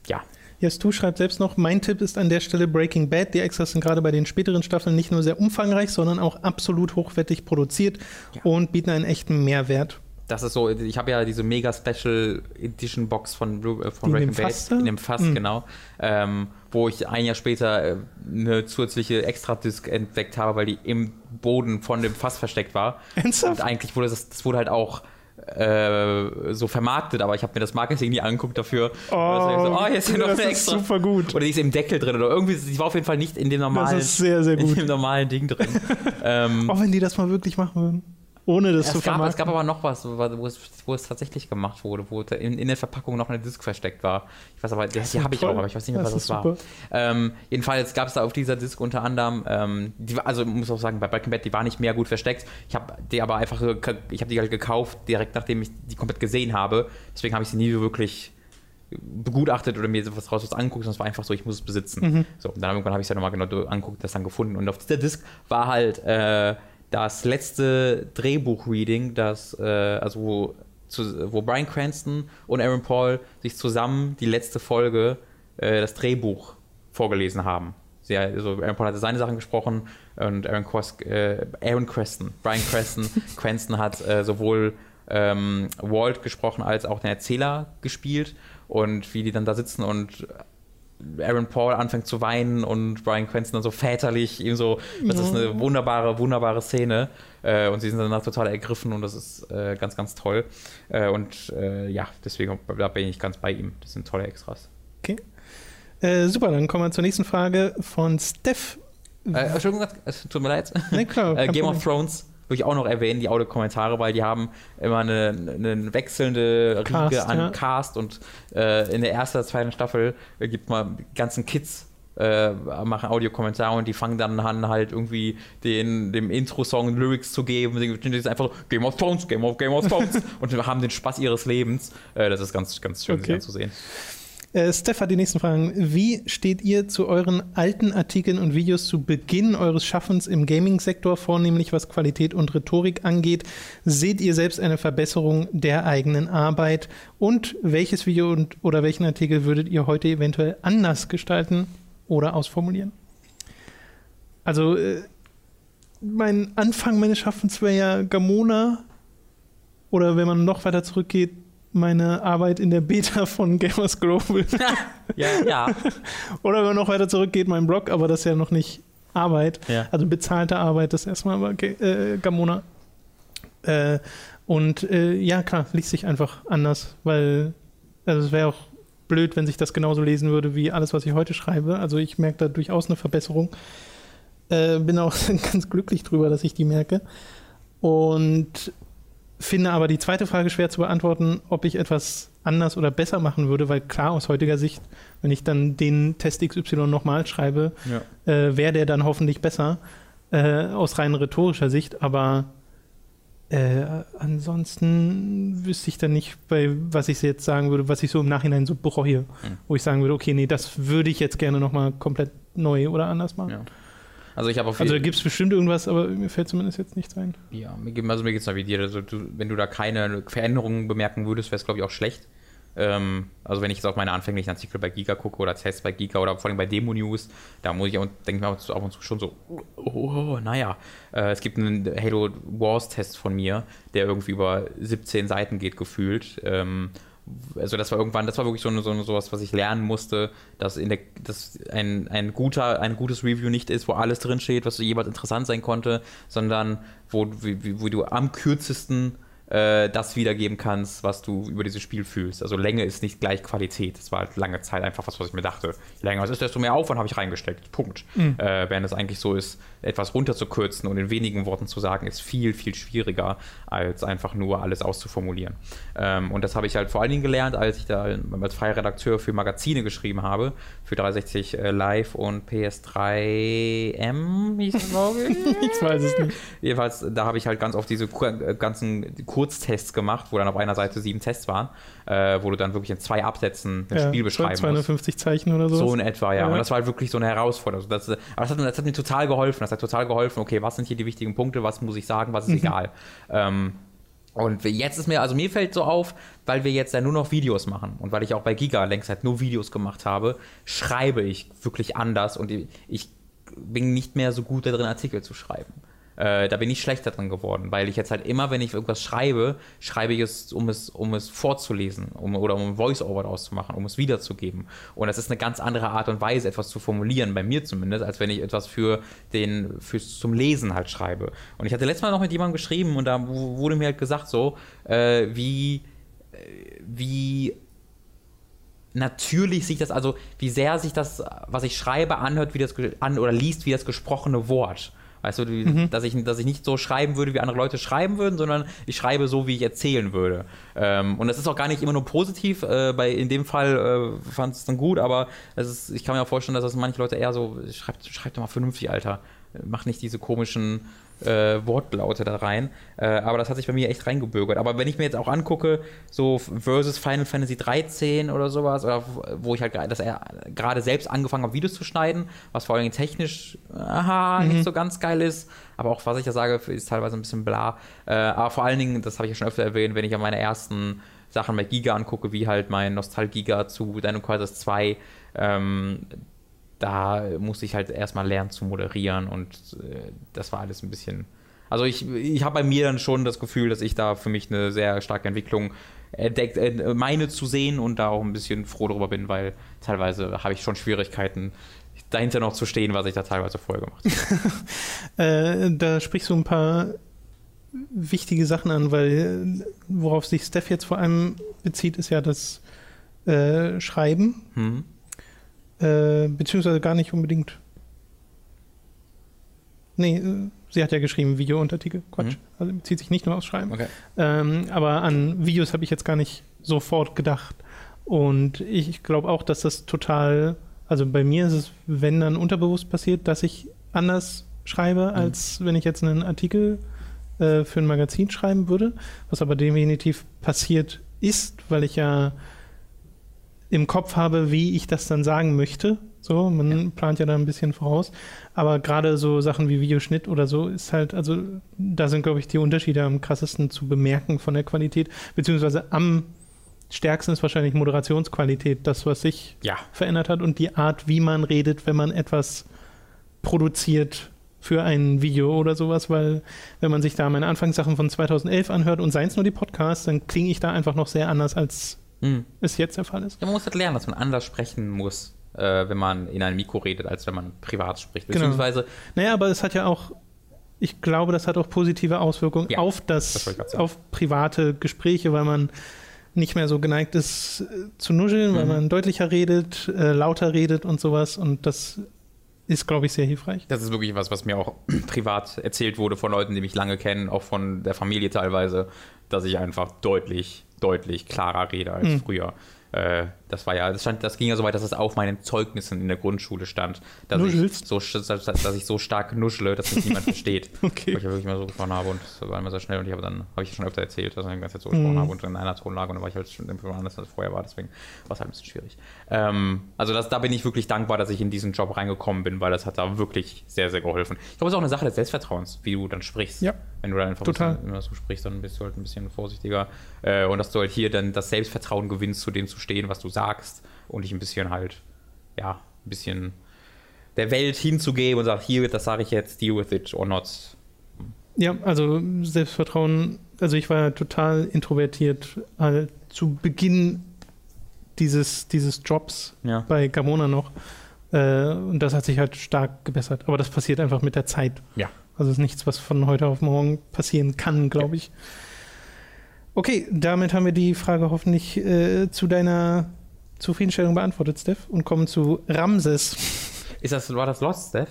ja, Ja, Stu schreibt selbst noch, mein Tipp ist an der Stelle Breaking Bad. Die Extras sind gerade bei den späteren Staffeln nicht nur sehr umfangreich, sondern auch absolut hochwertig produziert Ja. und bieten einen echten Mehrwert. das ist so, ich habe ja diese mega Special Edition Box von, äh, von Breaking Bad, Fass in dem Fass, Mhm. genau, ähm, wo ich ein Jahr später äh, eine zusätzliche Extra-Disc entdeckt habe, weil die im Boden von dem Fass versteckt war. Ernsthaft? Und eigentlich wurde das, das wurde halt auch äh, so vermarktet, aber ich habe mir das Marketing nie angeguckt dafür. Und deswegen so, oh, hier ist ja noch das eine ist extra. super gut. Oder die ist im Deckel drin oder irgendwie, die war auf jeden Fall nicht in dem Das normalen, ist sehr, sehr in gut. dem normalen Ding drin. ähm, Auch wenn die das mal wirklich machen würden. Ohne das zu es, gab, vermarkten. es gab aber noch was, wo es, wo es tatsächlich gemacht wurde, wo in, in der Verpackung noch eine Disk versteckt war. Ich weiß aber, die, die habe ich auch, aber ich weiß nicht mehr, Das was es war. Ähm, jedenfalls gab es da auf dieser Disk unter anderem, ähm, die, also muss auch sagen, bei Breaking Bad, die war nicht mehr gut versteckt. Ich habe die aber einfach, ge- ich habe die halt gekauft, direkt nachdem ich die komplett gesehen habe. Deswegen habe ich sie nie so wirklich begutachtet oder mir was raus was angeguckt, sondern es war einfach so, ich muss es besitzen. Mhm. So, und dann irgendwann habe ich es ja nochmal genau angeguckt, das dann gefunden. Und auf dieser Disk war halt äh, das letzte Drehbuch-Reading, das, äh, also wo, zu, wo Brian Cranston und Aaron Paul sich zusammen die letzte Folge, äh, das Drehbuch vorgelesen haben. Sie, also Aaron Paul hatte seine Sachen gesprochen und Aaron, Kos, äh, Aaron Creston, Brian Creston, Cranston hat äh, sowohl ähm, Walt gesprochen als auch den Erzähler gespielt und wie die dann da sitzen und Aaron Paul anfängt zu weinen und Brian Cranston dann so väterlich, ihm so, das ist eine wunderbare, wunderbare Szene äh, und sie sind danach total ergriffen und das ist äh, ganz, ganz toll äh, und äh, ja, deswegen da bin ich ganz bei ihm. Das sind tolle Extras. Okay. Äh, super, dann kommen wir zur nächsten Frage von Steph. Äh, Entschuldigung, es tut mir leid. Ne, klar, Game of Thrones würde ich auch noch erwähnen, die Audiokommentare, weil die haben immer eine, eine wechselnde Cast, Riege an ja. Cast und äh, in der ersten, zweiten Staffel äh, gibt man die ganzen Kids äh, machen Audiokommentare und die fangen dann an, halt irgendwie den, dem Intro-Song Lyrics zu geben. Die sind einfach so Game of Thrones, Game of Game of Thrones und haben den Spaß ihres Lebens. Äh, das ist ganz, ganz schön Okay. sich anzusehen. Äh, Steph hat die nächsten Fragen. Wie steht ihr zu euren alten Artikeln und Videos zu Beginn eures Schaffens im Gaming-Sektor, vornehmlich was Qualität und Rhetorik angeht? Seht ihr selbst eine Verbesserung der eigenen Arbeit? Und welches Video und, oder welchen Artikel würdet ihr heute eventuell anders gestalten oder ausformulieren? Also, äh, mein Anfang meines Schaffens wäre ja Gamona. Oder wenn man noch weiter zurückgeht, meine Arbeit in der Beta von Gamers Global. Ja, ja. Oder wenn man noch weiter zurückgeht, mein Blog, aber das ist ja noch nicht Arbeit. Ja. Also bezahlte Arbeit, das erstmal war Ga- äh, Gamona. Äh, und äh, ja, klar, liest sich einfach anders, weil also es wäre auch blöd, wenn sich das genauso lesen würde wie alles, was ich heute schreibe. Also ich merke da durchaus eine Verbesserung. Äh, bin auch ganz glücklich drüber, dass ich die merke. Und finde aber die zweite Frage schwer zu beantworten, ob ich etwas anders oder besser machen würde, weil klar aus heutiger Sicht, wenn ich dann den Test XY nochmal schreibe, ja. äh, wäre der dann hoffentlich besser, äh, aus rein rhetorischer Sicht, aber äh, ansonsten wüsste ich dann nicht, bei was ich jetzt sagen würde, was ich so im Nachhinein so bereue, wo ich sagen würde, okay, nee, das würde ich jetzt gerne nochmal komplett neu oder anders machen. Ja. Also ich habe auf Also da gibt es bestimmt irgendwas, aber mir fällt zumindest jetzt nichts ein. Ja, mir, also mir geht es da wie dir. Also du, wenn du da keine Veränderungen bemerken würdest, wäre es, glaube ich, auch schlecht. Ähm, also wenn ich jetzt auf meine anfänglichen Artikel bei Giga gucke oder Tests bei Giga oder vor allem bei Demo News, da muss ich auch, denke mir ab und zu- ab und zu schon so, oh, oh, naja. Äh, es gibt einen Halo Wars Test von mir, der irgendwie über 17 Seiten geht gefühlt. Ähm, also das war irgendwann, das war wirklich so, eine, so eine, sowas, was ich lernen musste, dass, in der, dass ein, ein, guter, ein gutes Review nicht ist, wo alles drin steht, was jemals interessant sein konnte, sondern wo, wie- wo du am kürzesten äh, das wiedergeben kannst, was du über dieses Spiel fühlst. Also Länge ist nicht gleich Qualität. Das war halt lange Zeit einfach was, was ich mir dachte. Je länger es ist, desto mehr Aufwand habe ich reingesteckt. Punkt. Mhm. Äh, während es eigentlich so ist, etwas runterzukürzen und in wenigen Worten zu sagen, ist viel, viel schwieriger, als einfach nur alles auszuformulieren. Ähm, und das habe ich halt vor allen Dingen gelernt, als ich da als freier Redakteur für Magazine geschrieben habe, für 360 äh, Live und PS3M, hieß es, glaube ich. Ich weiß es nicht. Jedenfalls, da habe ich halt ganz oft diese äh, ganzen Kurztests gemacht, wo dann auf einer Seite sieben Tests waren, äh, wo du dann wirklich in zwei Absätzen ein Ja, Spiel beschreiben musst. 250 Zeichen oder so. So in etwa, ja. Ja. Und das war halt wirklich so eine Herausforderung. Das, aber das hat, das hat mir total geholfen. Das hat total geholfen, okay, was sind hier die wichtigen Punkte, was muss ich sagen, was ist Mhm. egal. Ähm, und jetzt ist mir, also mir fällt so auf, weil wir jetzt ja nur noch Videos machen und weil ich auch bei Giga längst halt nur Videos gemacht habe, schreibe ich wirklich anders und ich bin nicht mehr so gut darin, Artikel zu schreiben. Äh, da bin ich schlechter drin geworden, weil ich jetzt halt immer, wenn ich irgendwas schreibe, schreibe ich es, um es, um es vorzulesen um, oder um ein Voice-Over daraus zu machen, um es wiederzugeben. Und das ist eine ganz andere Art und Weise, etwas zu formulieren, bei mir zumindest, als wenn ich etwas für den, fürs zum Lesen halt schreibe. Und ich hatte letztes Mal noch mit jemandem geschrieben und da wu- wurde mir halt gesagt so, äh, wie, äh, wie natürlich sich das, also wie sehr sich das, was ich schreibe, anhört, wie das an oder liest wie das gesprochene Wort. Weißt du, wie, dass, ich, dass ich nicht so schreiben würde, wie andere Leute schreiben würden, sondern ich schreibe so, wie ich erzählen würde. Ähm, und das ist auch gar nicht immer nur positiv. Äh, bei, in dem Fall äh, fand es dann gut, aber ist, ich kann mir auch vorstellen, dass das manche Leute eher so, schreibt schreib doch mal vernünftig, Alter. Mach nicht diese komischen äh, Wortlaute da rein. Äh, aber das hat sich bei mir echt reingebürgert. Aber wenn ich mir jetzt auch angucke, so versus Final Fantasy 13 oder sowas, oder wo ich halt das er- gerade selbst angefangen habe, Videos zu schneiden, was vor allen Dingen technisch aha, nicht so ganz geil ist, aber auch was ich da sage, ist teilweise ein bisschen bla. Äh, aber vor allen Dingen, das habe ich ja schon öfter erwähnt, wenn ich an meine ersten Sachen bei Giga angucke, wie halt mein Nostalgiga zu Dino Crisis 2, ähm, da musste ich halt erstmal lernen zu moderieren und äh, das war alles ein bisschen. Also ich, ich habe bei mir dann schon das Gefühl, dass ich da für mich eine sehr starke Entwicklung entdeckt, äh, meine zu sehen und da auch ein bisschen froh darüber bin, weil teilweise habe ich schon Schwierigkeiten, dahinter noch zu stehen, was ich da teilweise vorher gemacht habe. Äh, da sprichst du ein paar wichtige Sachen an, weil worauf sich Steph jetzt vor allem bezieht, ist ja das äh, Schreiben, Hm? Äh, beziehungsweise gar nicht unbedingt. Nee, äh, sie hat ja geschrieben Videountertitel, Quatsch. Mhm. Also bezieht sich nicht nur aufs Schreiben. Okay. Ähm, aber an Videos habe ich jetzt gar nicht sofort gedacht. Und ich glaube auch, dass das total, also bei mir ist es, wenn dann unterbewusst passiert, dass ich anders schreibe, als wenn ich jetzt einen Artikel äh, für ein Magazin schreiben würde, was aber definitiv passiert ist, weil ich ja im Kopf habe, wie ich das dann sagen möchte. So, man plant ja da ein bisschen voraus. Aber gerade so Sachen wie Videoschnitt oder so ist halt, also da sind, glaube ich, die Unterschiede am krassesten zu bemerken von der Qualität, beziehungsweise am stärksten ist wahrscheinlich Moderationsqualität, das, was sich Ja. verändert hat und die Art, wie man redet, wenn man etwas produziert für ein Video oder sowas, weil wenn man sich da meine Anfangssachen von 2011 anhört und seien es nur die Podcasts, dann klinge ich da einfach noch sehr anders, als Hm. es jetzt der Fall ist. Ja, man muss halt lernen, dass man anders sprechen muss, äh, wenn man in ein Mikro redet, als wenn man privat spricht. Genau. Beziehungsweise, Naja, aber es hat ja auch, ich glaube, das hat auch positive Auswirkungen Ja, auf das das, auf private Gespräche, weil man nicht mehr so geneigt ist äh, zu nuscheln, weil Mhm. man deutlicher redet, äh, lauter redet und sowas und das ist, glaube ich, sehr hilfreich. Das ist wirklich was, was mir auch privat erzählt wurde von Leuten, die mich lange kennen, auch von der Familie teilweise, dass ich einfach deutlich, deutlich klarer rede als Mhm. früher. Äh, das war ja, das, stand, das ging ja so weit, dass es auf meinen Zeugnissen in der Grundschule stand, dass, ich Nuschelst? so, dass, dass ich so stark nuschle, dass mich niemand versteht. Okay. Weil ich ja wirklich mal so gesprochen habe und das war immer sehr schnell und ich habe dann, habe ich schon öfter erzählt, dass ich die ganze Zeit so gesprochen Mhm. habe und in einer Tonlage und dann war ich halt schon anders, als es vorher war, deswegen war es halt ein bisschen schwierig. Ähm, also das, da bin ich wirklich dankbar, dass ich in diesen Job reingekommen bin, weil das hat da wirklich sehr, sehr geholfen. Ich glaube, es ist auch eine Sache des Selbstvertrauens, wie du dann sprichst. Ja. Wenn du dann einfach Total. bisschen, immer so sprichst, dann bist du halt ein bisschen vorsichtiger. Äh, und dass du halt hier dann das Selbstvertrauen gewinnst, zu dem zu stehen, was du sagst und dich ein bisschen halt, ja, ein bisschen der Welt hinzugeben und sagst, hier, das sage ich jetzt, deal with it or not. Ja, also Selbstvertrauen, also ich war total introvertiert äh, zu Beginn dieses, dieses Jobs Ja. bei Gamona noch. Äh, und das hat sich halt stark gebessert. Aber das passiert einfach mit der Zeit. Ja. Also es ist nichts, was von heute auf morgen passieren kann, glaube ich. Okay, damit haben wir die Frage hoffentlich äh, zu deiner Zufriedenstellung beantwortet, Steph, und kommen zu Ramses. Ist das, war das Lost, Steph?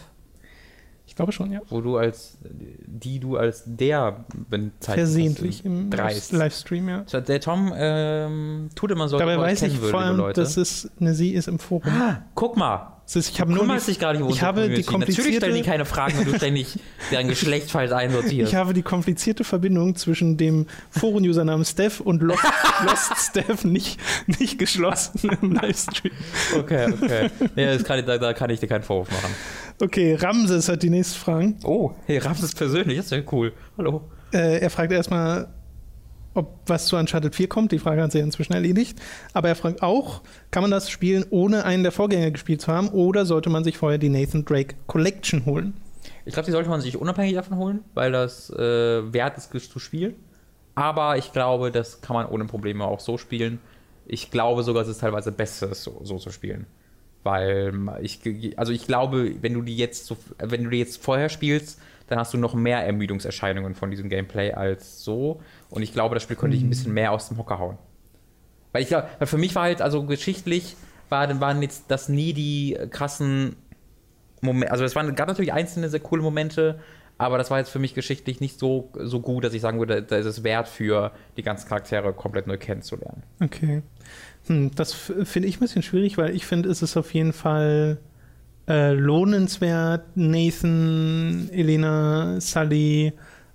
Ich glaube schon, ja. Wo du als, die du als der bezeichnest. Versehentlich im Dreist. Livestream, ja. So, Der Tom ähm, tut immer so, Dabei er weiß ich vor allem, Leute. dass es eine Sie ist im Forum. ah, guck mal. Ist, ich habe Du nur die, dich gar nicht um ich habe die Community. Natürlich stellen die komplizierte, keine Fragen, wenn du ständig deren Geschlecht falsch einsortierst. ich habe die komplizierte Verbindung zwischen dem Foren-Usernamen Steph und Lost, Lost Steph nicht, nicht geschlossen im Livestream. okay, okay. Ja, kann, ich- da, da kann ich dir keinen Vorwurf machen. Okay, Ramses hat die nächste Frage. Oh, hey, Ramses persönlich, das ist ja cool. Hallo. Äh, er fragt erstmal, ob was zu Uncharted 4 kommt. Die Frage hat sich inzwischen erledigt. Aber er fragt auch, kann man das spielen, ohne einen der Vorgänger gespielt zu haben, oder sollte man sich vorher die Nathan Drake Collection holen? Ich glaube, die sollte man sich unabhängig davon holen, weil das äh, wert ist zu spielen. Aber ich glaube, das kann man ohne Probleme auch so spielen. Ich glaube sogar, es ist teilweise besser, es so, so zu spielen. Weil ich, also ich glaube, wenn du die jetzt so, wenn du die jetzt vorher spielst, dann hast du noch mehr Ermüdungserscheinungen von diesem Gameplay als so. Und ich glaube, das Spiel könnte ich ein bisschen mehr aus dem Hocker hauen. Weil ich glaube, für mich war halt, also geschichtlich war, waren jetzt das nie die krassen Momente, also es waren, gab natürlich einzelne sehr coole Momente, aber das war jetzt für mich geschichtlich nicht so, so gut, dass ich sagen würde, da ist es wert für die ganzen Charaktere komplett neu kennenzulernen. Okay. Hm, das finde ich ein bisschen schwierig, weil ich finde, es ist auf jeden Fall äh, lohnenswert, Nathan, Elena, Sully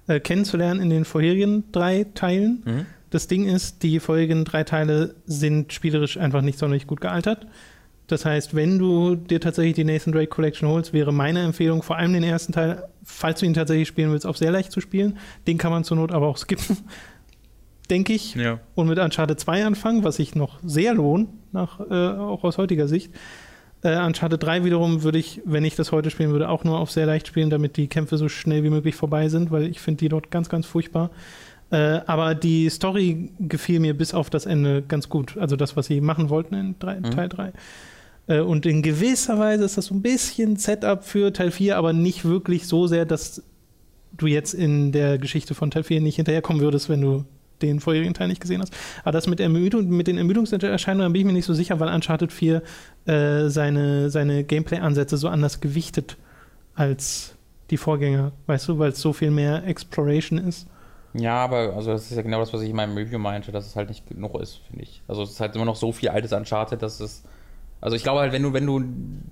äh, kennenzulernen in den vorherigen drei Teilen. Mhm. Das Ding ist, die vorherigen drei Teile sind spielerisch einfach nicht sonderlich gut gealtert. Das heißt, wenn du dir tatsächlich die Nathan Drake Collection holst, wäre meine Empfehlung, vor allem den ersten Teil, falls du ihn tatsächlich spielen willst, auf sehr leicht zu spielen. Den kann man zur Not aber auch skippen, denke ich Ja. und mit Uncharted 2 anfangen, was sich noch sehr lohnt, nach, äh, auch aus heutiger Sicht. Äh, Uncharted 3 wiederum würde ich, wenn ich das heute spielen würde, auch nur auf sehr leicht spielen, damit die Kämpfe so schnell wie möglich vorbei sind, weil ich finde die dort ganz, ganz furchtbar. Äh, aber die Story gefiel mir bis auf das Ende ganz gut. Also das, was sie machen wollten in drei, Mhm. Teil 3. Äh, und in gewisser Weise ist das so ein bisschen Setup für Teil 4, aber nicht wirklich so sehr, dass du jetzt in der Geschichte von Teil 4 nicht hinterherkommen würdest, wenn du den vorherigen Teil nicht gesehen hast. Aber das mit, Ermüdung, mit den Ermüdungserscheinungen bin ich mir nicht so sicher, weil Uncharted 4 äh, seine, seine Gameplay-Ansätze so anders gewichtet als die Vorgänger, weißt du, weil es so viel mehr Exploration ist. Ja, aber also das ist ja genau das, was ich in meinem Review meinte, dass es halt nicht genug ist, finde ich. Also es ist halt immer noch so viel altes Uncharted, dass es. Also ich glaube halt, wenn du, wenn du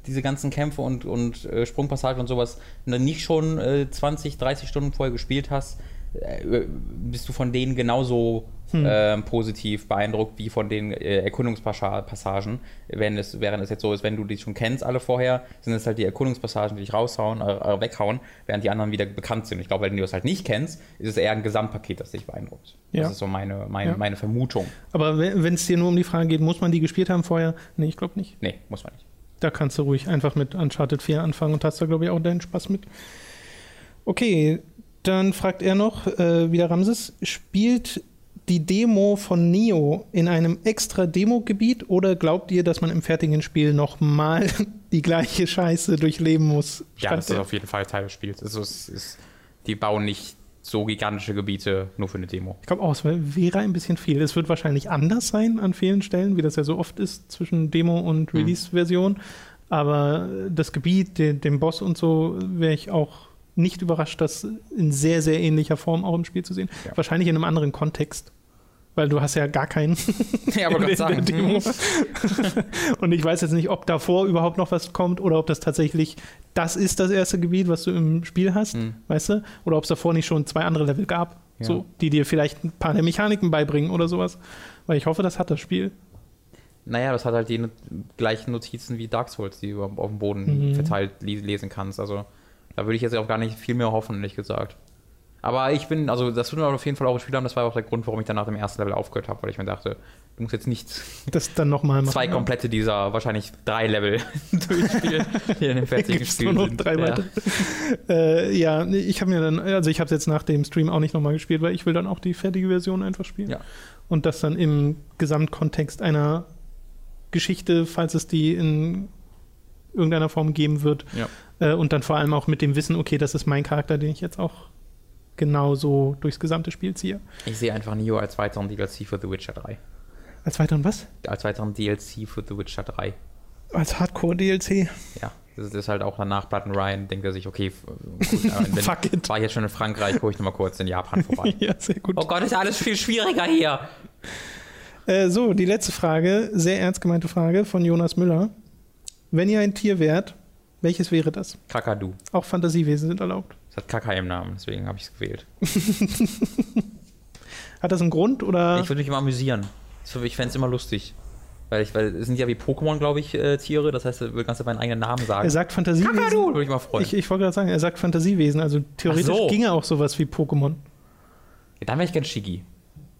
diese ganzen Kämpfe und, und äh, Sprungpassagen und sowas nicht schon äh, 20, 30 Stunden vorher gespielt hast, bist du von denen genauso Hm. ähm, positiv beeindruckt wie von den äh, Erkundungspassagen. Wenn es, während es jetzt so ist, wenn du die schon kennst, alle vorher, sind es halt die Erkundungspassagen, die dich raushauen, äh, äh, weghauen, während die anderen wieder bekannt sind. Ich glaube, wenn du das halt nicht kennst, ist es eher ein Gesamtpaket, das dich beeindruckt. Ja. Das ist so meine, meine, Ja. meine Vermutung. Aber wenn es dir nur um die Frage geht, muss man die gespielt haben vorher? Nee, ich glaube nicht. Nee, muss man nicht. Da kannst du ruhig einfach mit Uncharted 4 anfangen und hast da, glaube ich, auch deinen Spaß mit. Okay, dann fragt er noch, äh, wieder Ramses, spielt die Demo von Neo in einem extra Demo-Gebiet oder glaubt ihr, dass man im fertigen Spiel nochmal die gleiche Scheiße durchleben muss? Ja, das ist auf jeden Fall Teil des Spiels. Also es ist, die bauen nicht so gigantische Gebiete nur für eine Demo. Ich glaube auch, es wär- wäre ein bisschen viel. Es wird wahrscheinlich anders sein an vielen Stellen, wie das ja so oft ist zwischen Demo und Mhm. Release-Version. Aber das Gebiet, den, den Boss und so, wäre ich auch nicht überrascht, das in sehr, sehr ähnlicher Form auch im Spiel zu sehen. Ja. Wahrscheinlich in einem anderen Kontext. Weil du hast ja gar keinen Ja, aber in Gott der- sagen. Demo. und ich weiß jetzt nicht, ob davor überhaupt noch was kommt oder ob das tatsächlich das ist das erste Gebiet, was du im Spiel hast, Hm. weißt du? Oder ob es davor nicht schon zwei andere Level gab, Ja. so, die dir vielleicht ein paar der Mechaniken beibringen oder sowas. Weil ich hoffe, das hat das Spiel. Naja, das hat halt die gleichen Notizen wie Dark Souls, die du auf dem Boden Mhm. verteilt lesen kannst. Also da würde ich jetzt auch gar nicht viel mehr hoffen, ehrlich gesagt. Aber ich bin, also das wird mir auf jeden Fall auch gespielt haben. Das war auch der Grund, warum ich dann nach dem ersten Level aufgehört habe, weil ich mir dachte, du musst jetzt nicht Das dann nochmal machen. zwei komplette dieser wahrscheinlich drei Level durchspielen, die in dem fertigen Spiel nur noch sind. drei ja. weitere. Äh, ja, ich habe mir dann, also ich habe es jetzt nach dem Stream auch nicht nochmal gespielt, weil ich will dann auch die fertige Version einfach spielen. Ja. Und das dann im Gesamtkontext einer Geschichte, falls es die in irgendeiner Form geben wird. Ja. Äh, und dann vor allem auch mit dem Wissen, okay, das ist mein Charakter, den ich jetzt auch genauso durchs gesamte Spiel ziehe. Ich sehe einfach Neo als weiteren DLC für The Witcher 3. Als weiteren was? Als weiteren DLC für The Witcher 3. Als Hardcore-DLC. Ja, das ist halt auch danach Button Ryan, denkt er sich, okay, gut, wenn, Fuck it. war ich jetzt schon in Frankreich, gucke ich nochmal kurz in Japan vorbei. ja, sehr gut. Oh Gott, ist alles viel schwieriger hier. Äh, so, die letzte Frage, sehr ernst gemeinte Frage von Jonas Müller. Wenn ihr ein Tier wärt, welches wäre das? Kakadu. Auch Fantasiewesen sind erlaubt. Das hat Kaka im Namen, deswegen habe ich es gewählt. Hat das einen Grund oder? Ich würde mich immer amüsieren. Ich fände es immer lustig. Weil, ich, weil es sind ja wie Pokémon, glaube ich, äh, Tiere. Das heißt, du kannst ja meinen eigenen Namen sagen. er sagt Fantasiewesen. Kakadu, würde ich mal freuen. Ich, ich wollte gerade sagen, er sagt Fantasiewesen. Also theoretisch so. ginge auch sowas wie Pokémon. ja, dann wäre ich gern Shiggy.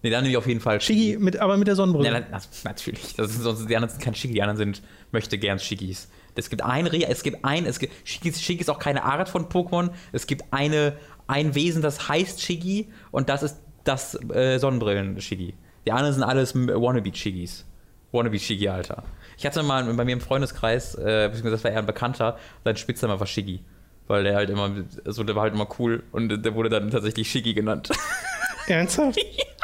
Nee, dann nehme ich auf jeden Fall Shiggy, mit, aber mit der Sonnenbrille. Ja, na- natürlich. Das ist, sonst, die anderen sind kein Shiggy, die anderen sind möchte gern Shiggys. Es gibt ein Re es gibt ein, es gibt Shiggys, Shiggy ist auch keine Art von Pokémon. Es gibt eine, ein Wesen, das heißt Shiggy und das ist das äh, Sonnenbrillen-Shiggy. Die anderen sind alles Wannabe-Shiggys. Wannabe-Shiggy, Alter. Ich hatte mal bei mir im Freundeskreis, äh, beziehungsweise das war eher ein Bekannter, sein Spitzname war Shiggy. Weil der halt immer, so der war halt immer cool und der wurde dann tatsächlich Shiggy genannt. Ernsthaft?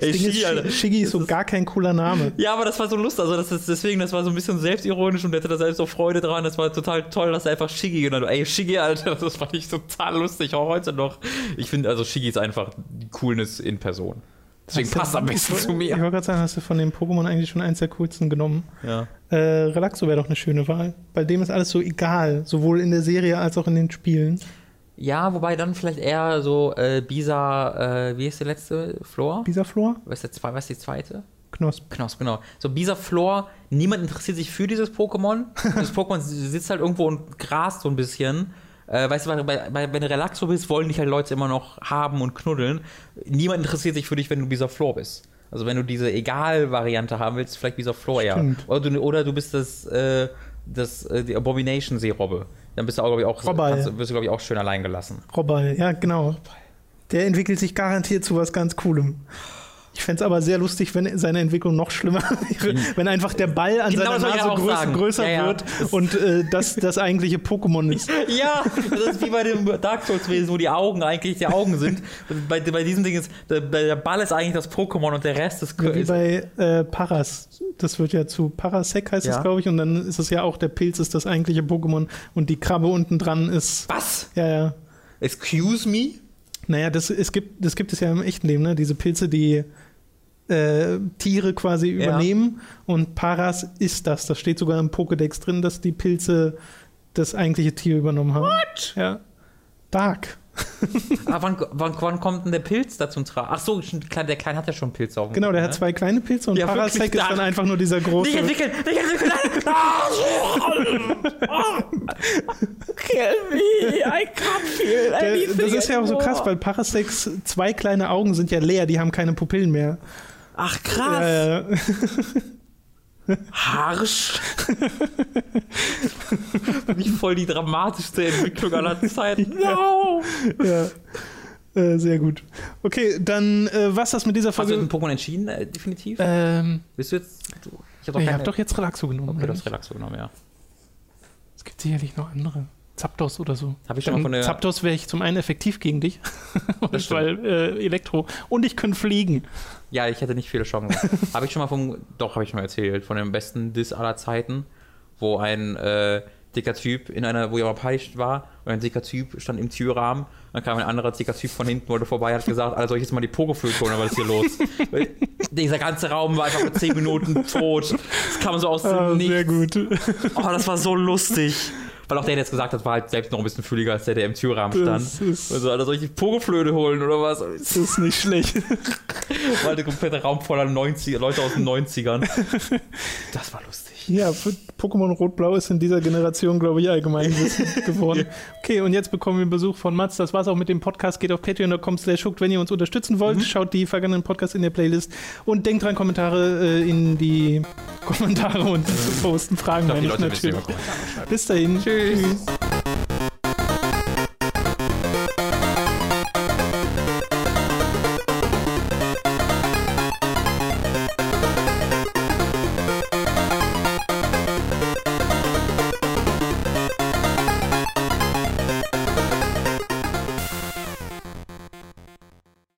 Ey, Ding ist, Alter. Shi- Shiggy ist so gar kein cooler Name. Ja, aber das war so lustig. Also das ist deswegen, das war so ein bisschen selbstironisch und der hatte da selbst so Freude dran. Das war total toll, dass er einfach Shiggy genannt hat. Ey, Shiggy, Alter, das fand ich total lustig, auch heute noch. Ich finde, also Shiggy ist einfach Coolness in Person. Deswegen passt am besten ich, zu Ich mir. wollte gerade sagen, hast du von den Pokémon eigentlich schon eins der coolsten genommen. Ja. Äh, Relaxo wäre doch eine schöne Wahl. Bei dem ist alles so egal, sowohl in der Serie als auch in den Spielen. Ja, wobei dann vielleicht eher so äh, Bisa, äh, wie ist der letzte? Flor? Bisaflor? Was ist, der, was ist die zweite? Knosp. Knosp, genau. So Bisa Flor, niemand interessiert sich für dieses Pokémon. Das Pokémon sitzt halt irgendwo und grast so ein bisschen. Äh, weißt du, bei, bei, wenn du Relaxo bist, wollen dich halt Leute immer noch haben und knuddeln. Niemand interessiert sich für dich, wenn du Bisa Flor bist. Also wenn du diese Egal-Variante haben willst, vielleicht Bisa Flor. Stimmt. Oder du, oder du bist das, äh, das äh, die Abomination-Seerobbe. Dann bist du auch, glaube ich, auch, kannst, wirst du, glaube ich, auch schön allein gelassen. Robbal, ja, genau. Der entwickelt sich garantiert zu was ganz Coolem. Ich fände es aber sehr lustig, wenn seine Entwicklung noch schlimmer wäre, wenn einfach der Ball an Genau seiner Nase größer, sagen. größer Ja, ja. wird und äh, das das eigentliche Pokémon ist. Ja, das ist wie bei dem Dark Souls-Wesen, wo die Augen eigentlich die Augen sind. Bei, bei diesem Ding ist, der, der Ball ist eigentlich das Pokémon und der Rest ist. Wie ist bei äh, Paras. Das wird ja zu Parasec heißt Ja. das, glaube ich, und dann ist es ja auch, der Pilz ist das eigentliche Pokémon und die Krabbe unten dran ist. was? Ja, ja. Excuse me? Naja, das, es gibt, das gibt es ja im echten Leben, ne? Diese Pilze, die äh, Tiere quasi Ja. übernehmen und Paras ist das. Das steht sogar im Pokédex drin, dass die Pilze das eigentliche Tier übernommen haben. What? Ja. Dark. Aber wann, wann, wann kommt denn der Pilz da zum Tragen? Ach so, der Kleine hat ja schon Pilze auf dem Genau, der Rücken, hat zwei kleine Pilze und Ja, Parasec ist dann einfach nur dieser große. Nicht entwickeln! Nicht entwickeln! Kill me, I can't feel anything das ist ja auch so krass, weil Parasecs zwei kleine Augen sind ja leer, die haben keine Pupillen mehr. Ach krass! Äh, Harsch! Nicht voll die dramatischste Entwicklung aller Zeiten. No! ja. Äh, sehr gut. Okay, dann äh, was das mit dieser Hast du Folge. Pokémon entschieden, äh, definitiv? Ähm, Bist du jetzt. Du, ich hab ich keine- habe doch jetzt Relaxo genommen. Okay, du hast? Relaxo genommen, ja. es gibt sicherlich noch andere. Zapdos oder so. Hab ich schon mal von der- Zapdos wäre ich zum einen effektiv gegen dich, und weil äh, Elektro. Und ich könnte fliegen. Ja, ich hätte nicht viele Chancen. habe ich schon mal vom. Doch, habe ich schon mal erzählt. Von dem besten Diss aller Zeiten, wo ein äh, dicker Typ in einer, wo Japan war und ein dicker Typ stand im Türrahmen. Dann kam ein anderer dicker Typ von hinten, wollte vorbei, hat gesagt, Alter, soll ich jetzt mal die Pogoflöte holen, was ist hier los? Dieser ganze Raum war einfach für 10 Minuten tot. Das kam so aus dem Ah, sehr Nichts. gut. Oh, das war so lustig. Weil auch der, der jetzt gesagt hat, war halt selbst noch ein bisschen fülliger als der, der im Türrahmen stand. Also, Alter, soll ich die Pogoflöte holen oder was? das ist nicht schlecht. War halt der komplette Raum voller 90, Leute aus den 90ern. Das war lustig. Ja, Pokémon Rot-Blau ist in dieser Generation, glaube ich, allgemein geworden. Okay, und jetzt bekommen wir Besuch von Mats. Das war's auch mit dem Podcast. Geht auf patreon.com slash hooked, wenn ihr uns unterstützen wollt. Schaut die vergangenen Podcasts in der Playlist und denkt dran, Kommentare äh, in die Kommentare und zu posten. Fragen Ich glaube, die meine ich Leute natürlich. Bis dahin. Tschüss.